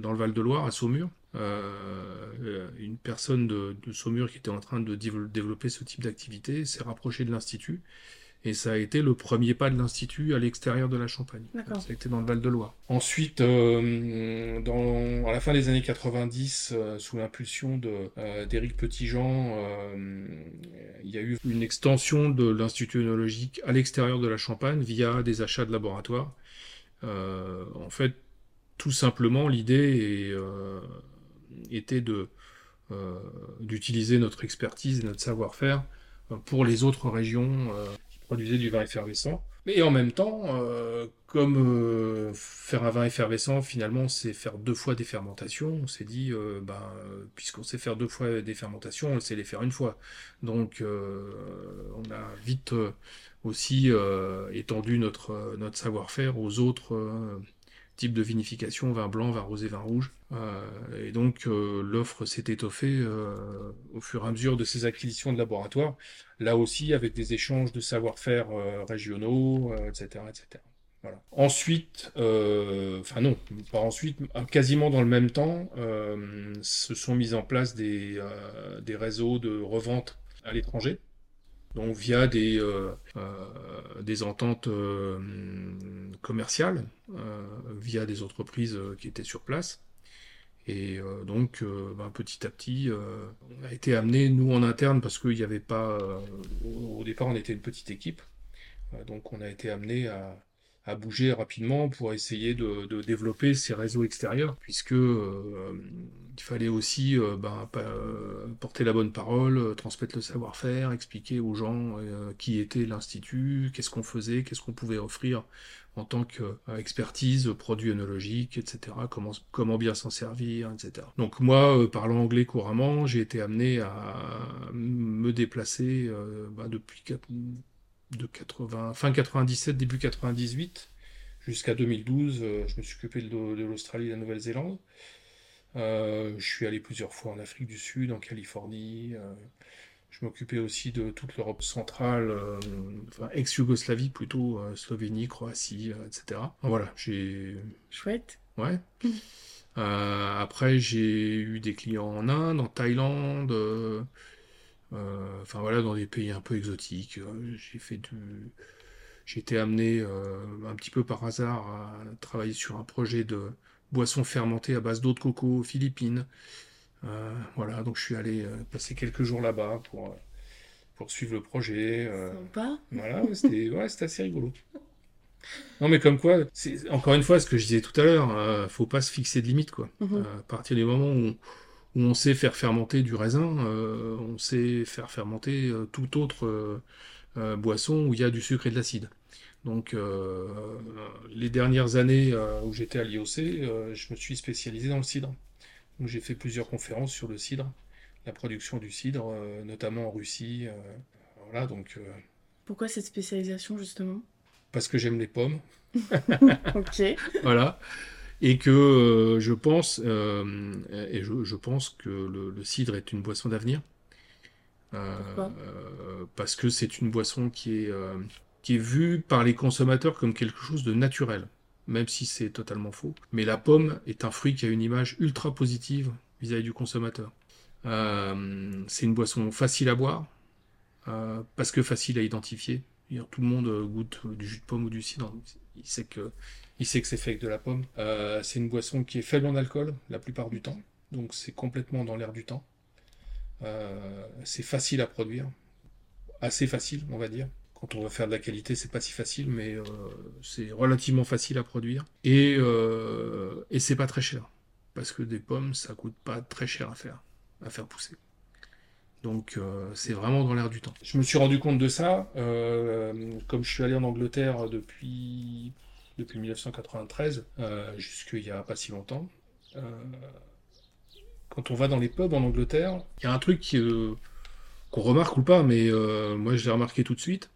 dans le Val-de-Loire, à Saumur. Euh, euh, une personne de, de Saumur qui était en train de développer ce type d'activité s'est rapprochée de l'Institut. Et ça a été le premier pas de l'Institut à l'extérieur de la Champagne. Ça a été dans le Val-de-Loire. Ensuite, euh, dans, à la fin des années 90, euh, sous l'impulsion euh, d'Éric Petitjean, il y a eu une extension de l'Institut œnologique à l'extérieur de la Champagne via des achats de laboratoires. En fait, tout simplement, l'idée était de, d'utiliser notre expertise et notre savoir-faire pour les autres régions qui produisaient du vin effervescent. Mais en même temps, euh, comme euh, faire un vin effervescent, finalement, c'est faire deux fois des fermentations, on s'est dit, euh, ben, puisqu'on sait faire deux fois des fermentations, on sait les faire une fois. Donc, euh, on a vite euh, aussi étendu notre, notre savoir-faire aux autres types de vinification, vin blanc, vin rosé, vin rouge. Euh, et donc, euh, l'offre s'est étoffée euh, au fur et à mesure de ces acquisitions de laboratoires là aussi avec des échanges de savoir-faire régionaux, etc., etc. Voilà. Ensuite, enfin non, pas ensuite, quasiment dans le même temps, se sont mis en place des, des réseaux de revente à l'étranger, via des, euh, euh, ententes euh, commerciales, via des entreprises qui étaient sur place. Et donc, ben, petit à petit, on a été amené, nous en interne, parce qu'il n'y avait pas. au, départ, on était une petite équipe. Donc, on a été amené à, à bouger rapidement pour essayer de, développer ces réseaux extérieurs, puisque euh, il fallait aussi euh, ben, porter la bonne parole, euh, transmettre le savoir-faire, expliquer aux gens qui était l'Institut, qu'est-ce qu'on faisait, qu'est-ce qu'on pouvait offrir en tant qu'expertise, produits œnologiques, etc., comment, comment bien s'en servir, etc. Donc moi, parlant anglais couramment, j'ai été amené à me déplacer bah, depuis de 80, fin 97, début 98, jusqu'à 2012, euh, je me suis occupé de, l'Australie et de la Nouvelle-Zélande. Euh, je suis allé plusieurs fois en Afrique du Sud, en Californie. euh, je m'occupais aussi de toute l'Europe centrale, euh, enfin ex-Yougoslavie plutôt, Slovénie, Croatie, etc. Voilà, j'ai Chouette. Ouais. Après, j'ai eu des clients en Inde, en Thaïlande, enfin voilà, dans des pays un peu exotiques. Euh, J'ai fait du, j'ai été amené euh, un petit peu par hasard à travailler sur un projet de boisson fermentée à base d'eau de coco aux Philippines. Euh, voilà, donc je suis allé euh, passer quelques jours là-bas pour, euh, pour suivre le projet. euh, Sympa. voilà, c'était ouais, assez rigolo. Non, mais comme quoi, encore une fois ce que je disais tout à l'heure, euh, faut pas se fixer de limite, quoi. Mhm. Euh, à partir du moment où, où on sait faire fermenter du raisin, euh, on sait faire fermenter euh, toute autre euh, euh, boisson où il y a du sucre et de l'acide. Donc, les dernières années où j'étais à l'IOC, je me suis spécialisé dans le cidre. Donc, j'ai fait plusieurs conférences sur le cidre, la production du cidre, notamment en Russie. voilà, donc. Pourquoi cette spécialisation justement? Parce que j'aime les pommes. ok. Voilà. Et que je pense, et je, pense que le, cidre est une boisson d'avenir. parce que c'est une boisson qui est, qui est vue par les consommateurs comme quelque chose de naturel même si c'est totalement faux. Mais la pomme est un fruit qui a une image ultra positive vis-à-vis du consommateur. Euh, c'est une boisson facile à boire, euh, parce que facile à identifier. Tout le monde goûte du jus de pomme ou du cidre. Il sait que, il sait que c'est fait avec de la pomme. Euh, c'est une boisson qui est faible en alcool la plupart du temps, donc c'est complètement dans l'air du temps. c'est facile à produire, assez facile, on va dire. Quand on va faire de la qualité, c'est pas si facile, mais euh, c'est relativement facile à produire. Et, euh, c'est pas très cher. Parce que des pommes, ça coûte pas très cher à faire, à faire pousser. Donc euh, c'est vraiment dans l'air du temps. Je me suis rendu compte de ça, comme je suis allé en Angleterre depuis, depuis 1993, jusqu'il n'y a pas si longtemps. quand on va dans les pubs en Angleterre, il y a un truc qu'on remarque ou pas, mais moi je l'ai remarqué tout de suite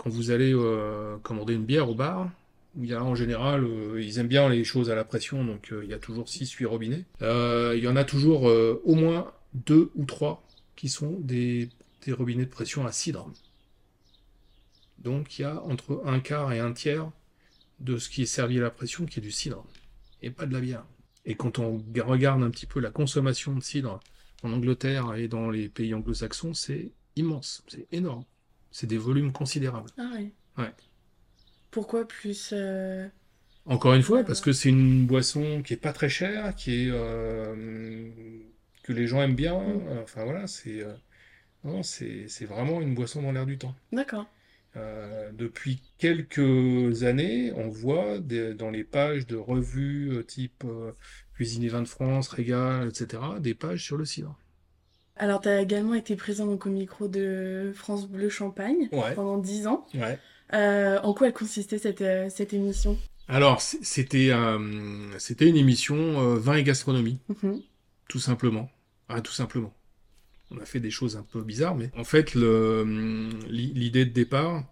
quand vous allez euh, commander une bière au bar, il y a en général, euh, ils aiment bien les choses à la pression, donc euh, il y a toujours 6-8 robinets. il y en a toujours au moins 2 ou 3 qui sont des, robinets de pression à cidre. Donc il y a entre un quart et un tiers de ce qui est servi à la pression qui est du cidre, et pas de la bière. Et quand on regarde un petit peu la consommation de cidre en Angleterre et dans les pays anglo-saxons, c'est immense, c'est énorme. C'est des volumes considérables. Ah oui. Ouais. Pourquoi plus euh, Encore une fois, parce que c'est une boisson qui est pas très chère, qui est euh, que les gens aiment bien. Mm. Enfin voilà, c'est euh, c'est vraiment une boisson dans l'air du temps. D'accord. Depuis quelques années, on voit dans les pages de revues type Cuisine et Vin de France, Régal, etc., des pages sur le cidre. Alors, tu as également été présent donc, au micro de France Bleu Champagne pendant 10 ans. Ouais. Euh, en quoi elle consistait cette, euh, cette émission? Alors, c'était euh, c'était une émission vin et gastronomie, mhm. tout simplement. Ah, tout simplement. On a fait des choses un peu bizarres, mais en fait, l'idée de départ,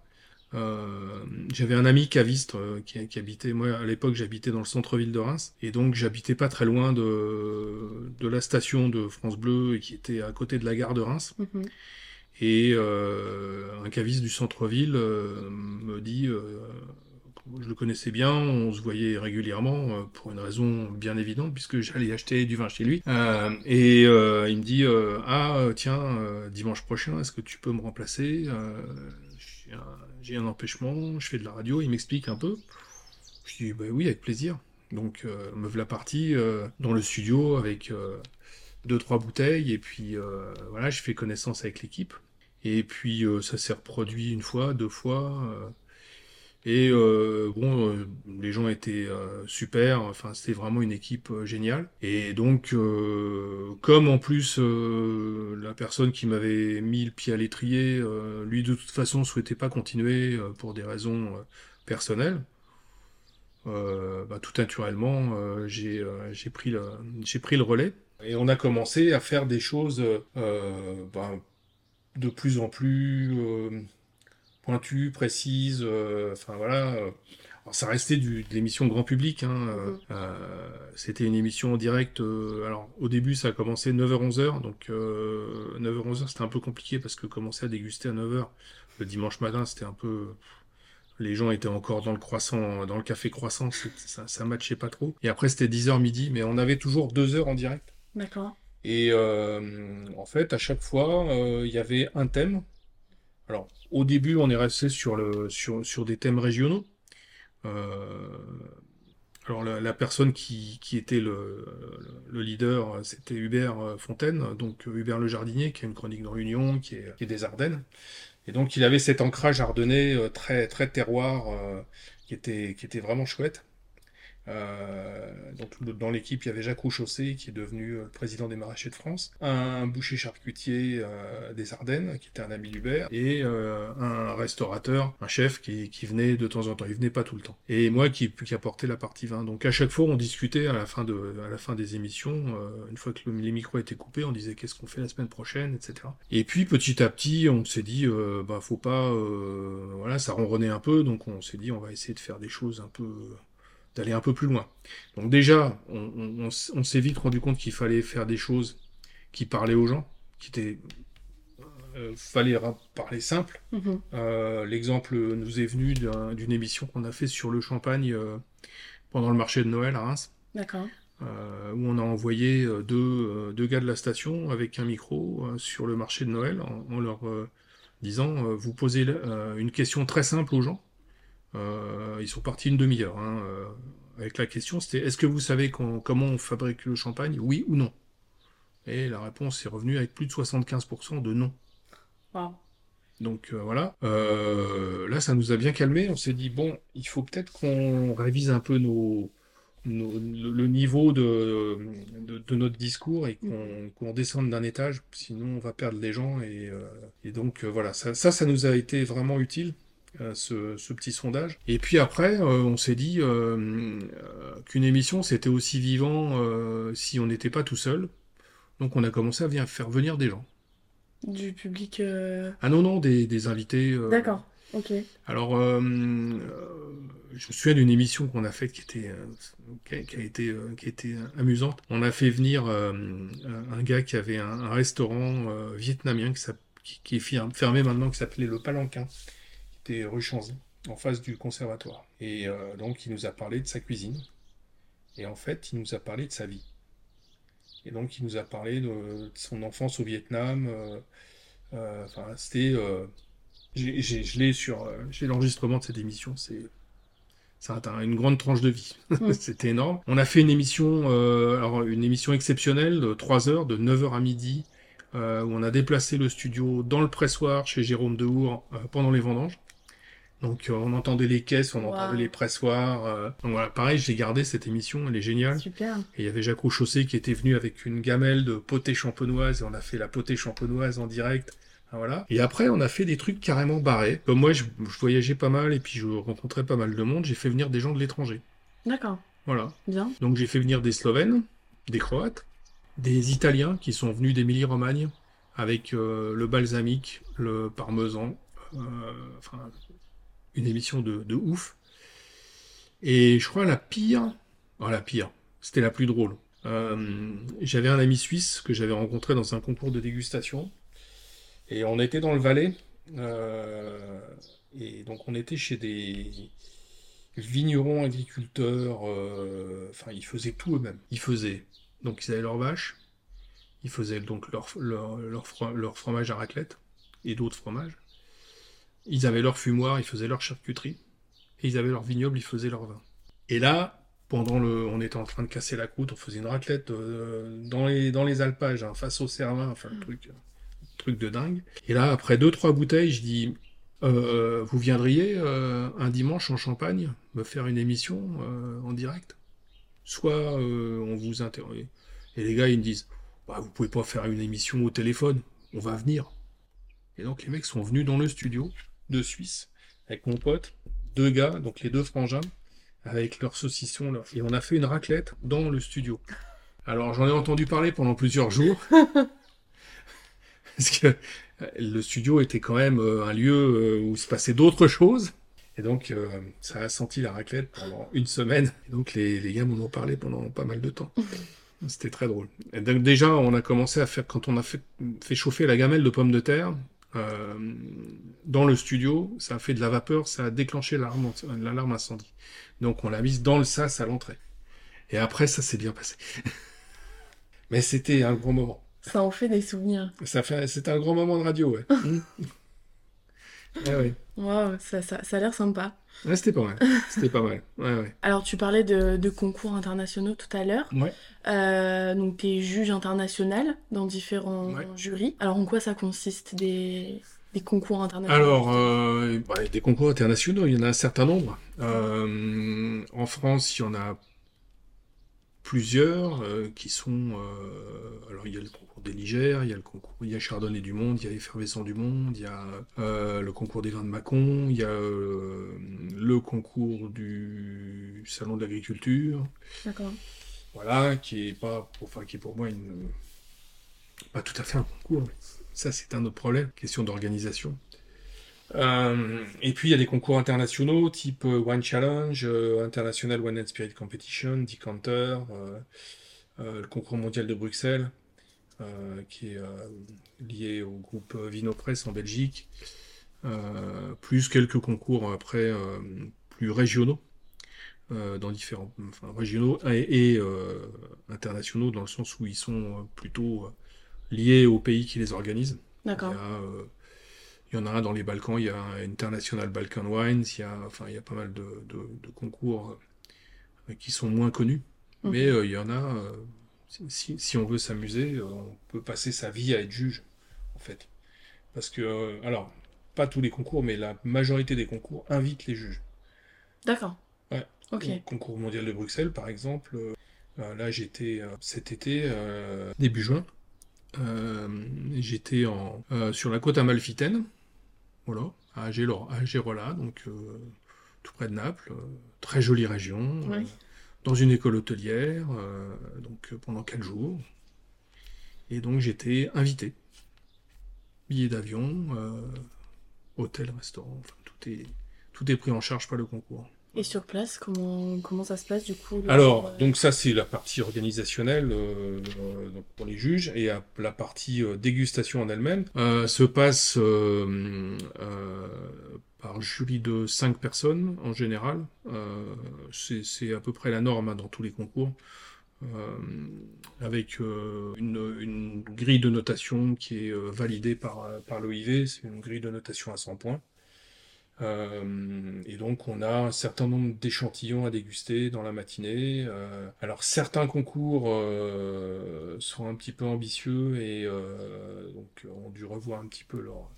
euh, j'avais un ami caviste euh, qui, qui, habitait, moi à l'époque j'habitais dans le centre-ville de Reims, et donc j'habitais pas très loin de, de la station de France Bleu qui était à côté de la gare de Reims. Mhm. Et euh, un caviste du centre-ville me dit, je le connaissais bien, on se voyait régulièrement pour une raison bien évidente puisque j'allais acheter du vin chez lui. et il me dit, ah tiens, dimanche prochain, est-ce que tu peux me remplacer? J'ai un empêchement, je fais de la radio, il m'explique un peu. Je dis, bah oui, avec plaisir. Donc, euh, me voilà parti euh, dans le studio avec euh, deux, trois bouteilles, et puis voilà, je fais connaissance avec l'équipe. Et puis, ça s'est reproduit une fois, deux fois. Et bon, les gens étaient super, enfin, c'était vraiment une équipe géniale. Et donc, comme en plus, la personne qui m'avait mis le pied à l'étrier, lui de toute façon souhaitait pas continuer pour des raisons personnelles, euh, bah, tout naturellement, euh, j'ai pris, le, pris le relais. Et on a commencé à faire des choses bah, de plus en plus pointues, précises. Enfin voilà. ça restait du, de l'émission grand public. Hein, mhm. C'était une émission en direct. alors au début, ça a commencé 9h-11h. Donc 9h-11h, c'était un peu compliqué parce que commencer à déguster à 9h le dimanche matin, c'était un peu les gens étaient encore dans le croissant, dans le café croissant, ça, ça matchait pas trop. Et après, c'était 10h midi, mais on avait toujours 2 heures en direct. D'accord. Et euh, en fait, à chaque fois, euh, il y avait un thème. Alors, au début, on est resté sur, le, sur, sur des thèmes régionaux. Euh, alors, la, personne qui, qui était le, le leader, c'était Hubert Fontaine, donc Hubert Le Jardinier, qui a une chronique de Réunion, qui est, qui est des Ardennes. Et donc il avait cet ancrage ardennais euh, très très terroir euh, qui était qui était vraiment chouette. Euh, dans l'équipe, il y avait Jacques Rouchaussé, qui est devenu euh, le président des maraîchers de France, un boucher charcutier euh, des Ardennes, qui était un ami d'Hubert, et un restaurateur, un chef qui, venait de temps en temps. Il venait pas tout le temps. Et moi qui, qui apportais la partie vin. Donc à chaque fois, on discutait à la fin, des émissions, une fois que les micros étaient coupés, on disait qu'est-ce qu'on fait la semaine prochaine, etc. Et puis petit à petit, on s'est dit, bah faut pas, voilà, ça ronronnait un peu, donc on s'est dit, on va essayer de faire des choses un peu d'aller un peu plus loin. Donc déjà, on, s'est vite rendu compte qu'il fallait faire des choses qui parlaient aux gens, qui étaient euh, fallait parler simple. Mhm. Euh, l'exemple nous est venu d'une émission qu'on a fait sur le champagne euh, pendant le marché de Noël à Reims. D'accord. où on a envoyé deux, deux, gars de la station avec un micro sur le marché de Noël en leur disant vous posez une question très simple aux gens euh, ils sont partis une demi-heure hein, euh, avec la question, c'était est-ce que vous savez comment on fabrique le champagne, oui ou non? Et la réponse est revenue avec plus de 75% de non. Donc euh, voilà. là, ça nous a bien calmé. On s'est dit bon, il faut peut-être qu'on révise un peu nos, le niveau de, de, notre discours et qu'on descende d'un étage, sinon on va perdre les gens. Et, et donc voilà, ça, ça, ça, nous a été vraiment utile. Euh, ce, petit sondage. Et puis après, euh, on s'est dit euh, qu'une émission, c'était aussi vivant si on n'était pas tout seul. Donc on a commencé à faire venir des gens. Du public Ah non, non, des, invités. D'accord, ok. Alors, je me souviens d'une émission qu'on a faite qui était, qui a, été, qui était amusante. On a fait venir un gars qui avait un, restaurant vietnamien qui, qui, est fermé maintenant, qui s'appelait Le Palanquin rue Chanzy, en face du conservatoire. Et euh, donc, il nous a parlé de sa cuisine. Et en fait, il nous a parlé de sa vie. Et donc, il nous a parlé de, son enfance au Vietnam. Euh, euh, enfin, c'était. je l'ai sur. J'ai l'enregistrement de cette émission. C'est. C'est une grande tranche de vie. Mm. C'était énorme. On a fait une émission, alors une émission exceptionnelle de 3 heures, de 9h à midi, où on a déplacé le studio dans le pressoir chez Jérôme Dehour pendant les vendanges. Donc euh, on entendait les caisses, on entendait les pressoirs. Euh. Donc voilà, pareil, j'ai gardé cette émission, elle est géniale. Super. Et il y avait Jacques Chaussé qui était venu avec une gamelle de potée champenoise et on a fait la potée champenoise en direct. Ah, voilà. Et après, on a fait des trucs carrément barrés. Comme moi, je, voyageais pas mal et puis je rencontrais pas mal de monde. J'ai fait venir des gens de l'étranger. D'accord. Voilà. Bien. Donc j'ai fait venir des Slovènes, des Croates, des Italiens qui sont venus d'Émilie-Romagne avec euh, le balsamique, le parmesan, enfin une émission de, ouf. Et je crois la pire, la pire, c'était la plus drôle. Euh, j'avais un ami suisse que j'avais rencontré dans un concours de dégustation. Et on était dans le Valais. Euh, et donc on était chez des vignerons, agriculteurs. Euh, enfin, ils faisaient tout eux-mêmes. Ils faisaient. Donc ils avaient leurs vaches. Ils faisaient donc leur, leur, leur fromage à raclette et d'autres fromages. Ils avaient leur fumoir, ils faisaient leur charcuterie. Et ils avaient leur vignoble, ils faisaient leur vin. Et là, pendant le, on était en train de casser la croûte, on faisait une raclette euh, dans les dans les alpages, hein, face au Cervin, enfin le truc, truc de dingue. Et là, après deux trois bouteilles, je dis, euh, vous viendriez euh, un dimanche en Champagne me faire une émission en direct? Soit on vous interroge. Et les gars, ils me disent, bah, vous pouvez pas faire une émission au téléphone, on va venir. Et donc les mecs sont venus dans le studio de Suisse avec mon pote, deux gars, donc les deux frangins, avec leur saucisson. Et on a fait une raclette dans le studio. Alors j'en ai entendu parler pendant plusieurs jours. parce que euh, le studio était quand même euh, un lieu euh, où se passait d'autres choses. Et donc, ça a senti la raclette pendant une semaine. Et donc, les, les gars m'en ont parlé pendant pas mal de temps. C'était très drôle. Et donc, déjà, on a commencé à faire, quand on a fait, fait chauffer la gamelle de pommes de terre, euh, dans le studio, ça a fait de la vapeur, ça a déclenché l'alarme incendie. Donc on l'a mise dans le sas à l'entrée. Et après, ça s'est bien passé. Mais c'était un grand moment. Ça en fait des souvenirs. Ça fait, c'était un grand moment de radio, ouais. eh ça, ça, ça a l'air sympa. C'était pas mal. C'était pas mal. Alors, tu parlais de, concours internationaux tout à l'heure. Ouais. Euh, donc, tu es juge international dans différents jurys. Alors, en quoi ça consiste des, concours internationaux? Alors, euh, bah, des concours internationaux, il y en a un certain nombre. Euh, en France, il y en a plusieurs qui sont. alors, il y a le concours des Ligères, il y a le concours, il y a Chardonnay du Monde, il y a Effervescent du Monde, il y a le concours des vins de Mâcon, il y a le concours du Salon de l'agriculture. D'accord. Voilà, qui est pas, enfin, qui est pour moi une, pas tout à fait un concours. Mais ça, c'est un autre problème, question d'organisation. Euh, et puis il y a des concours internationaux type euh, One Challenge, euh, International One and Spirit Competition, Decanter, le concours mondial de Bruxelles, qui est lié au groupe Vinopress en Belgique, plus quelques concours après plus régionaux. dans différents enfin, régionaux et, internationaux dans le sens où ils sont plutôt liés aux pays qui les organisent. D'accord. Il y en a un dans les Balkans, il y a International Balkan Wines, il y a, enfin, il y a pas mal de, concours euh, qui sont moins connus. Mais euh, il y en a, euh, si, on veut s'amuser, on peut passer sa vie à être juge, en fait. Parce que, alors, pas tous les concours, mais la majorité des concours invitent les juges. D'accord. Ouais. Ok. concours mondial de Bruxelles, par exemple. là, j'étais cet été, début juin. j'étais en, sur la côte amalfitaine, voilà, à, Gérola, donc euh, tout près de Naples, euh, très jolie région, euh, dans une école hôtelière, donc pendant quatre jours. Et donc j'étais invité. Billet d'avion, hôtel, restaurant, tout est, tout est pris en charge par le concours. Et sur place, comment, comment ça se passe du coup Alors, euh, donc ça c'est la partie organisationnelle euh, euh, pour les juges, et la partie dégustation en elle-même se passe par jury de 5 personnes en général. c'est à peu près la norme hein, dans tous les concours. avec une, une, grille de notation qui est validée par, par l'OIV, c'est une grille de notation à 100 points. Euh, et donc on a un certain nombre d'échantillons à déguster dans la matinée. Euh, alors certains concours euh, sont un petit peu ambitieux et donc ont dû revoir un petit peu leur,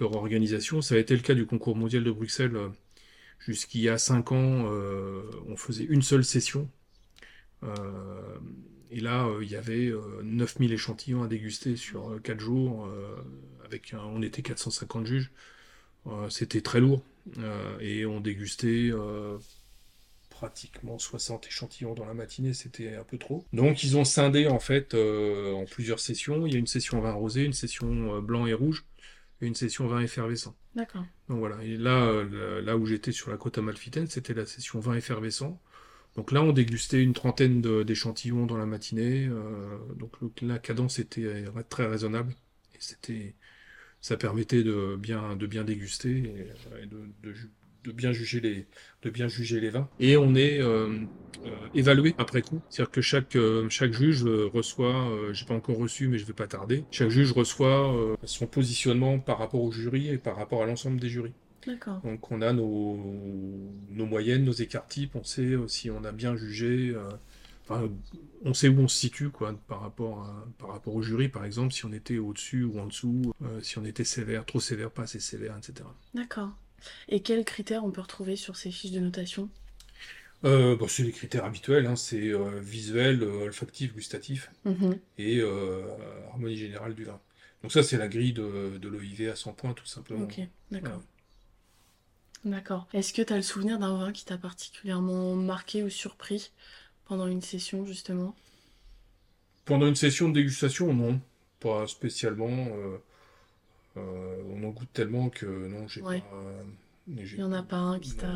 organisation. Ça a été le cas du concours mondial de Bruxelles. Jusqu'il y a 5 ans, on faisait une seule session. et là, il y avait 9000 échantillons à déguster sur 4 jours. avec on était 450 juges. Euh, c'était très lourd euh, et on dégustait euh, pratiquement 60 échantillons dans la matinée, c'était un peu trop. Donc ils ont scindé en fait en plusieurs sessions. Il y a une session vin rosé, une session blanc et rouge et une session vin effervescent. D'accord. Donc voilà, et là, là où j'étais sur la côte amalfitaine, c'était la session vin effervescent. Donc là, on dégustait une trentaine d'échantillons dans la matinée. donc la cadence était très raisonnable et c'était ça permettait de bien, de bien déguster et, de, bien juger les, de bien juger les vins. Et on est euh, euh, évalué après coup. C'est-à-dire que chaque, euh, chaque juge reçoit, j'ai pas encore reçu, mais je vais pas tarder, chaque juge reçoit son positionnement par rapport au jury et par rapport à l'ensemble des jurys. D'accord. Donc on a nos, nos moyennes, nos écarts types, on sait si on a bien jugé on sait où on se situe quoi, par, rapport par rapport au jury, par exemple, si on était au-dessus ou en dessous, euh, si on était sévère, trop sévère, pas assez sévère, etc. D'accord. Et quels critères on peut retrouver sur ces fiches de notation? Euh, C'est les critères habituels, hein. c'est euh, visuel, olfactif, gustatif mhm. et harmonie générale du vin. Donc ça, c'est la grille de, de l'OIV à 100 points, tout simplement. Ok, d'accord. D'accord. Est-ce que tu as le souvenir d'un vin qui t'a particulièrement marqué ou surpris? Pendant une session, justement? Pendant une session de dégustation, non. Pas spécialement. Euh, euh, on en goûte tellement que non, j'ai pas. Il n'y en a pas un qui t'a.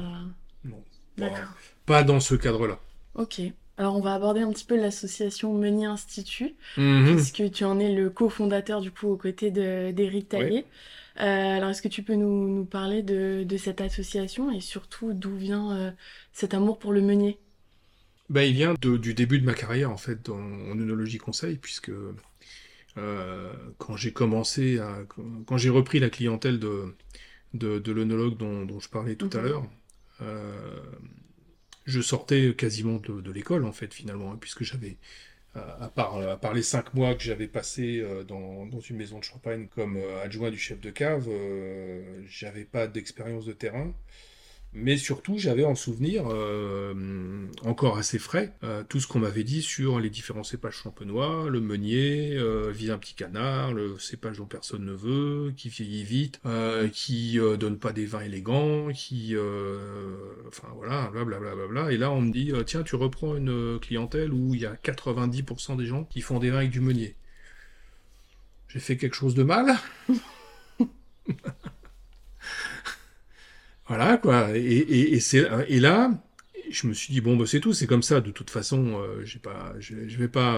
Non. D'accord. Pas, dans ce cadre-là. Ok. Alors on va aborder un petit peu l'association Meunier Institut, mhm. puisque tu en es le cofondateur du coup aux côtés d'Éric Taillé. Euh, alors est-ce que tu peux nous, nous parler de, de, cette association et surtout d'où vient cet amour pour le meunier? Ben, il vient du début de ma carrière en fait en, en œnologie conseil, puisque euh, quand j'ai commencé à, quand j'ai repris la clientèle de, de, de l'œnologue dont, dont, je parlais tout à l'heure, euh, je sortais quasiment de, de l'école en fait finalement, hein, puisque j'avais à part, à part les cinq mois que j'avais passé euh, dans, dans, une maison de champagne comme euh, adjoint du chef de cave, euh, j'avais pas d'expérience de terrain. Mais surtout, j'avais en souvenir, euh, encore assez frais, euh, tout ce qu'on m'avait dit sur les différents cépages champenois, le meunier, euh, un petit canard, le cépage dont personne ne veut, qui vieillit vite, euh, qui donne pas des vins élégants, qui, enfin voilà, blablabla. Bla, bla, bla, Et là, on me dit, tiens, tu reprends une clientèle où il y a 90% des gens qui font des vins avec du meunier. J'ai fait quelque chose de mal? voilà quoi. Et, et, et, c'est, et là, je me suis dit bon bah c'est tout, c'est comme ça. De toute façon, euh, j'ai pas, je, vais pas.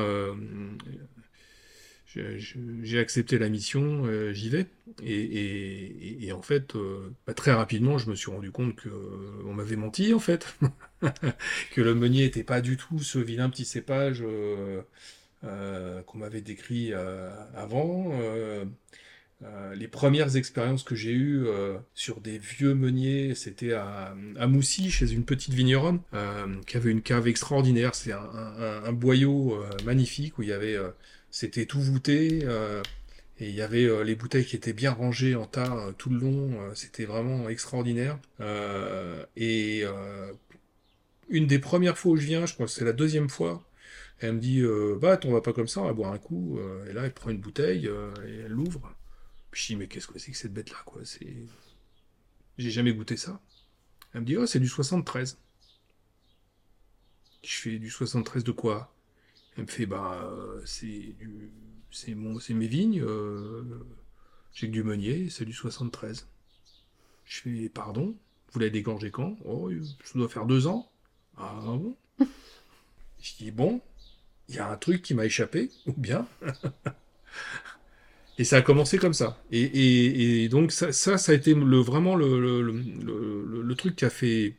Euh, j'ai accepté la mission, euh, j'y vais. Et, et, et, en fait, euh, bah, très rapidement, je me suis rendu compte que on m'avait menti en fait, que le meunier était pas du tout ce vilain petit cépage qu'on m'avait décrit avant. Euh, les premières expériences que j'ai eues euh, sur des vieux meuniers, c'était à, à, Moussy, chez une petite vigneronne, euh, qui avait une cave extraordinaire. C'est un, boyau magnifique où il y avait, c'était tout voûté, et il y avait les bouteilles qui étaient bien rangées en tas tout le long. c'était vraiment extraordinaire. et une des premières fois où je viens, je crois que c'est la deuxième fois, elle me dit, bah, on va pas comme ça, on va boire un coup. et là, elle prend une bouteille et elle l'ouvre. Puis je dis, mais qu'est-ce que c'est que cette bête-là, quoi C'est... J'ai jamais goûté ça. Elle me dit, oh, c'est du 73. Je fais du 73 de quoi? Elle me fait, bah, euh, c'est du... c'est mon... c'est mes vignes, euh... j'ai que du meunier, c'est du 73. Je fais, pardon Vous l'avez dégorgé quand? Oh, ça doit faire deux ans. Ah bon? Je dis, bon, il y a un truc qui m'a échappé, ou bien? Et ça a commencé comme ça. Et, donc ça, ça, a été vraiment le, truc qui a fait,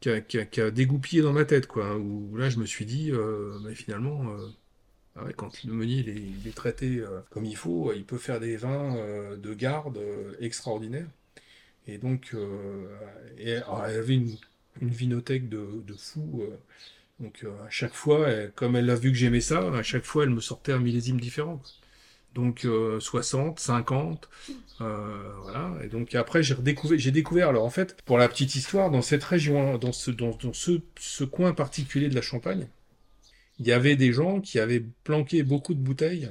qui a, dégoupillé dans ma tête, quoi. Où là, je me suis dit, euh, finalement, euh, ah quand le meunier il est, traité euh, comme il faut, il peut faire des vins euh, de garde extraordinaires. Et donc, et, alors, elle avait une, vinothèque de, de fou. donc à chaque fois, comme elle a vu que j'aimais ça, à chaque fois, elle me sortait un millésime différent. Quoi donc euh, 60, 50, euh, voilà. Et donc après j'ai redécouvert, j'ai découvert. Alors en fait, pour la petite histoire, dans cette région, dans ce dans, dans ce, ce coin particulier de la Champagne, il y avait des gens qui avaient planqué beaucoup de bouteilles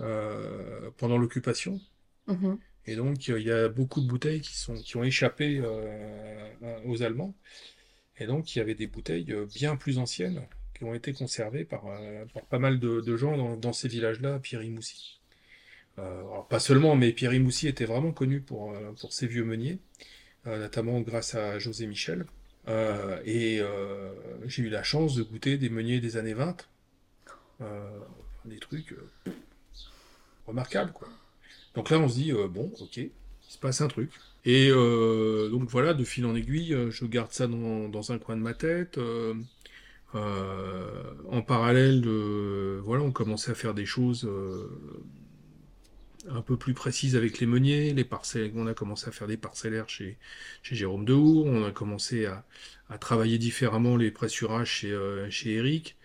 euh, pendant l'occupation. Mhm. Et donc il y a beaucoup de bouteilles qui sont qui ont échappé euh, aux Allemands. Et donc il y avait des bouteilles bien plus anciennes ont été conservés par, euh, pas mal de, gens dans, ces villages-là, à Pierre-Moussi. Euh, pas seulement, mais Pierre-Moussi était vraiment connu pour, euh, pour ses vieux meuniers, notamment grâce à José Michel. Et j'ai eu la chance de goûter des meuniers des années 20, des trucs remarquables, quoi. Donc là, on se dit, bon, ok, il se passe un truc. Et donc voilà, de fil en aiguille, je garde ça dans, dans un coin de ma tête. En parallèle, voilà, on commençait à faire des choses euh, un peu plus précises avec les meuniers, les parcelles, on a commencé à faire des parcellaires chez, chez Jérôme Dehour, on a commencé à, travailler différemment les pressurages chez, euh, chez Eric,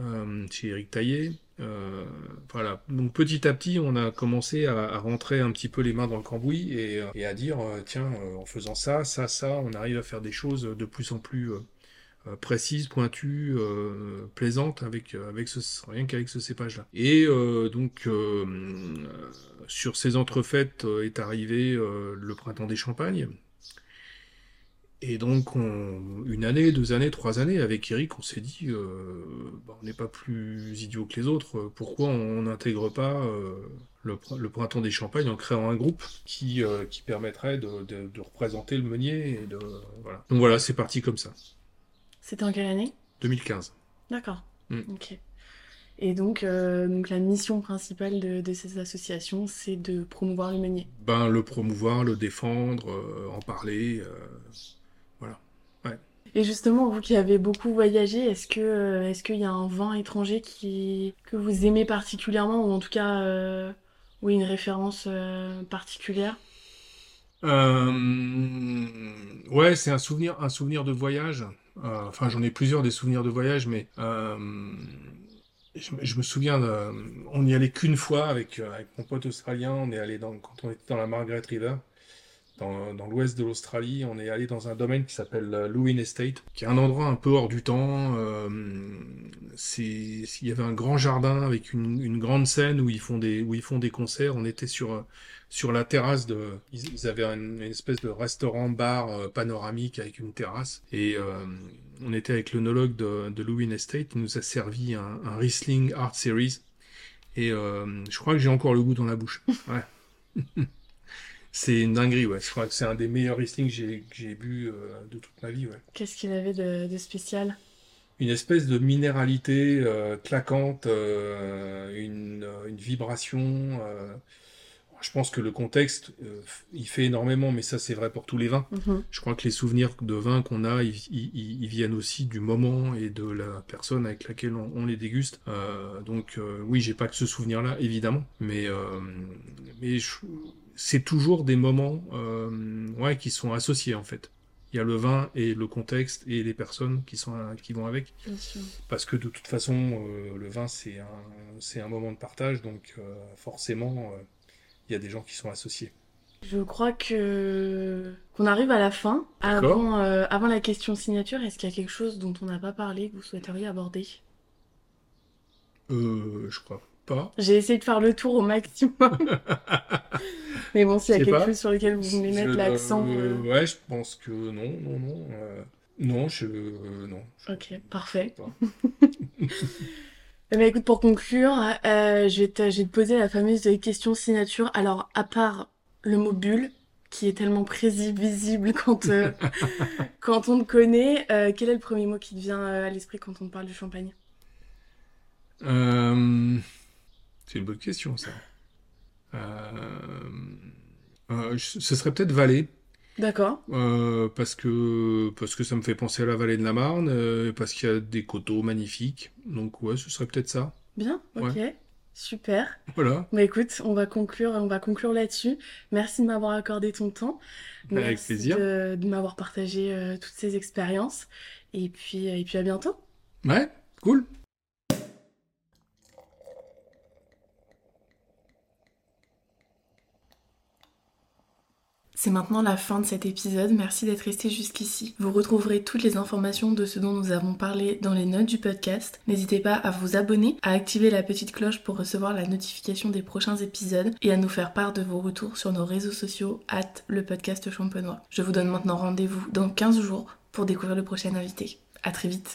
euh, chez Eric Taillé. Euh, voilà. Donc petit à petit, on a commencé à, rentrer un petit peu les mains dans le cambouis et, et à dire, tiens, en faisant ça, ça, ça, on arrive à faire des choses de plus en plus euh, précise, pointue, euh, plaisante avec avec ce rien qu'avec ce cépage là. Et euh, donc euh, sur ces entrefaites est arrivé le printemps des Champagnes. Et donc on, une année, deux années, trois années avec Eric, on s'est dit bah, on n'est pas plus idiot que les autres. Pourquoi on n'intègre pas le, le, printemps des Champagnes en créant un groupe qui qui permettrait de, de, de représenter le meunier et de voilà. Donc voilà, c'est parti comme ça. C'était en quelle année? 2015. D'accord. Mm. Ok. Et donc, euh, donc, la mission principale de, de ces associations, c'est de promouvoir le meunier. Ben, le promouvoir, le défendre, euh, en parler, euh, voilà. Ouais. Et justement, vous qui avez beaucoup voyagé, est-ce que est-ce qu'il y a un vin étranger qui que vous aimez particulièrement, ou en tout cas, oui, une référence particulière? Ouais, c'est un souvenir, un souvenir de voyage. Euh, enfin, j'en ai plusieurs des souvenirs de voyage, mais euh, je, je, me souviens, de, on n'y allait qu'une fois avec, euh, avec mon pote australien. On est allé dans, quand on était dans la Margaret River. dans, dans l'ouest de l'Australie. On est allé dans un domaine qui s'appelle Lewin Estate, qui est un endroit un peu hors du temps. Euh, il y avait un grand jardin avec une, une, grande scène où ils font des, où ils font des concerts. On était sur, sur la terrasse de, ils, avaient une, une, espèce de restaurant-bar euh, panoramique avec une terrasse. Et euh, on était avec l'onologue de, de Lewin Estate. Il nous a servi un, un Riesling Art Series. Et euh, je crois que j'ai encore le goût dans la bouche. Ouais. C'est une dinguerie, ouais. Je crois que c'est un des meilleurs Riesling que j'ai, bu de toute ma vie, ouais. Qu'est-ce qu'il avait de, de spécial? Une espèce de minéralité euh, claquante, euh, une, une vibration. euh, je pense que le contexte, euh, il fait énormément, mais ça c'est vrai pour tous les vins. Mhm. Je crois que les souvenirs de vin qu'on a, ils, ils- ils viennent aussi du moment et de la personne avec laquelle on, on les déguste. Euh, donc euh, oui, j'ai pas que ce souvenir-là, évidemment, mais c'est toujours des moments ouais qui sont associés en fait. Il y a le vin et le contexte et les personnes qui sont qui vont avec, Bien sûr. parce que de toute façon, le vin c'est un moment de partage, donc forcément il y a des gens qui sont associés. Je crois que qu'on arrive à la fin. Avant, euh, avant la question signature, est-ce qu'il y a quelque chose dont on n'a pas parlé que vous souhaiteriez aborder? Euh, je crois pas. J'ai essayé de faire le tour au maximum. Mais bon, s'il y a quelque pas. chose sur lequel vous voulez mettre l'accent. euh, euh, Ouais, je pense que non, non, non. non, je. non. je- Ok, parfait. Eh ben, écoute, pour conclure, euh, je vais te, je vais te poser la fameuse question signature. Alors, à part le mot bulle, qui est tellement prévisible quand, euh, quand on te connaît, euh, quel est le premier mot qui te vient euh, à l'esprit quand on te parle du champagne? C'est une bonne question, ça. Ce serait peut-être Valais, D'accord. euh, parce que, parce que ça me fait penser à la vallée de la Marne, euh, parce qu'il y a des coteaux magnifiques. Donc, ouais, ce serait peut-être ça. Bien, ok. Super. Voilà. Bah écoute, on va conclure, on va conclure là-dessus. Merci de m'avoir accordé ton temps. Avec Merci plaisir. de, de m'avoir partagé euh, toutes ces expériences. Et puis, et puis à bientôt. Ouais, cool. C'est maintenant la fin de cet épisode, merci d'être resté jusqu'ici. Vous retrouverez toutes les informations de ce dont nous avons parlé dans les notes du podcast. N'hésitez pas à vous abonner, à activer la petite cloche pour recevoir la notification des prochains épisodes et à nous faire part de vos retours sur nos réseaux sociaux, at le podcast champenois. Je vous donne maintenant rendez-vous dans 15 jours pour découvrir le prochain invité. À très vite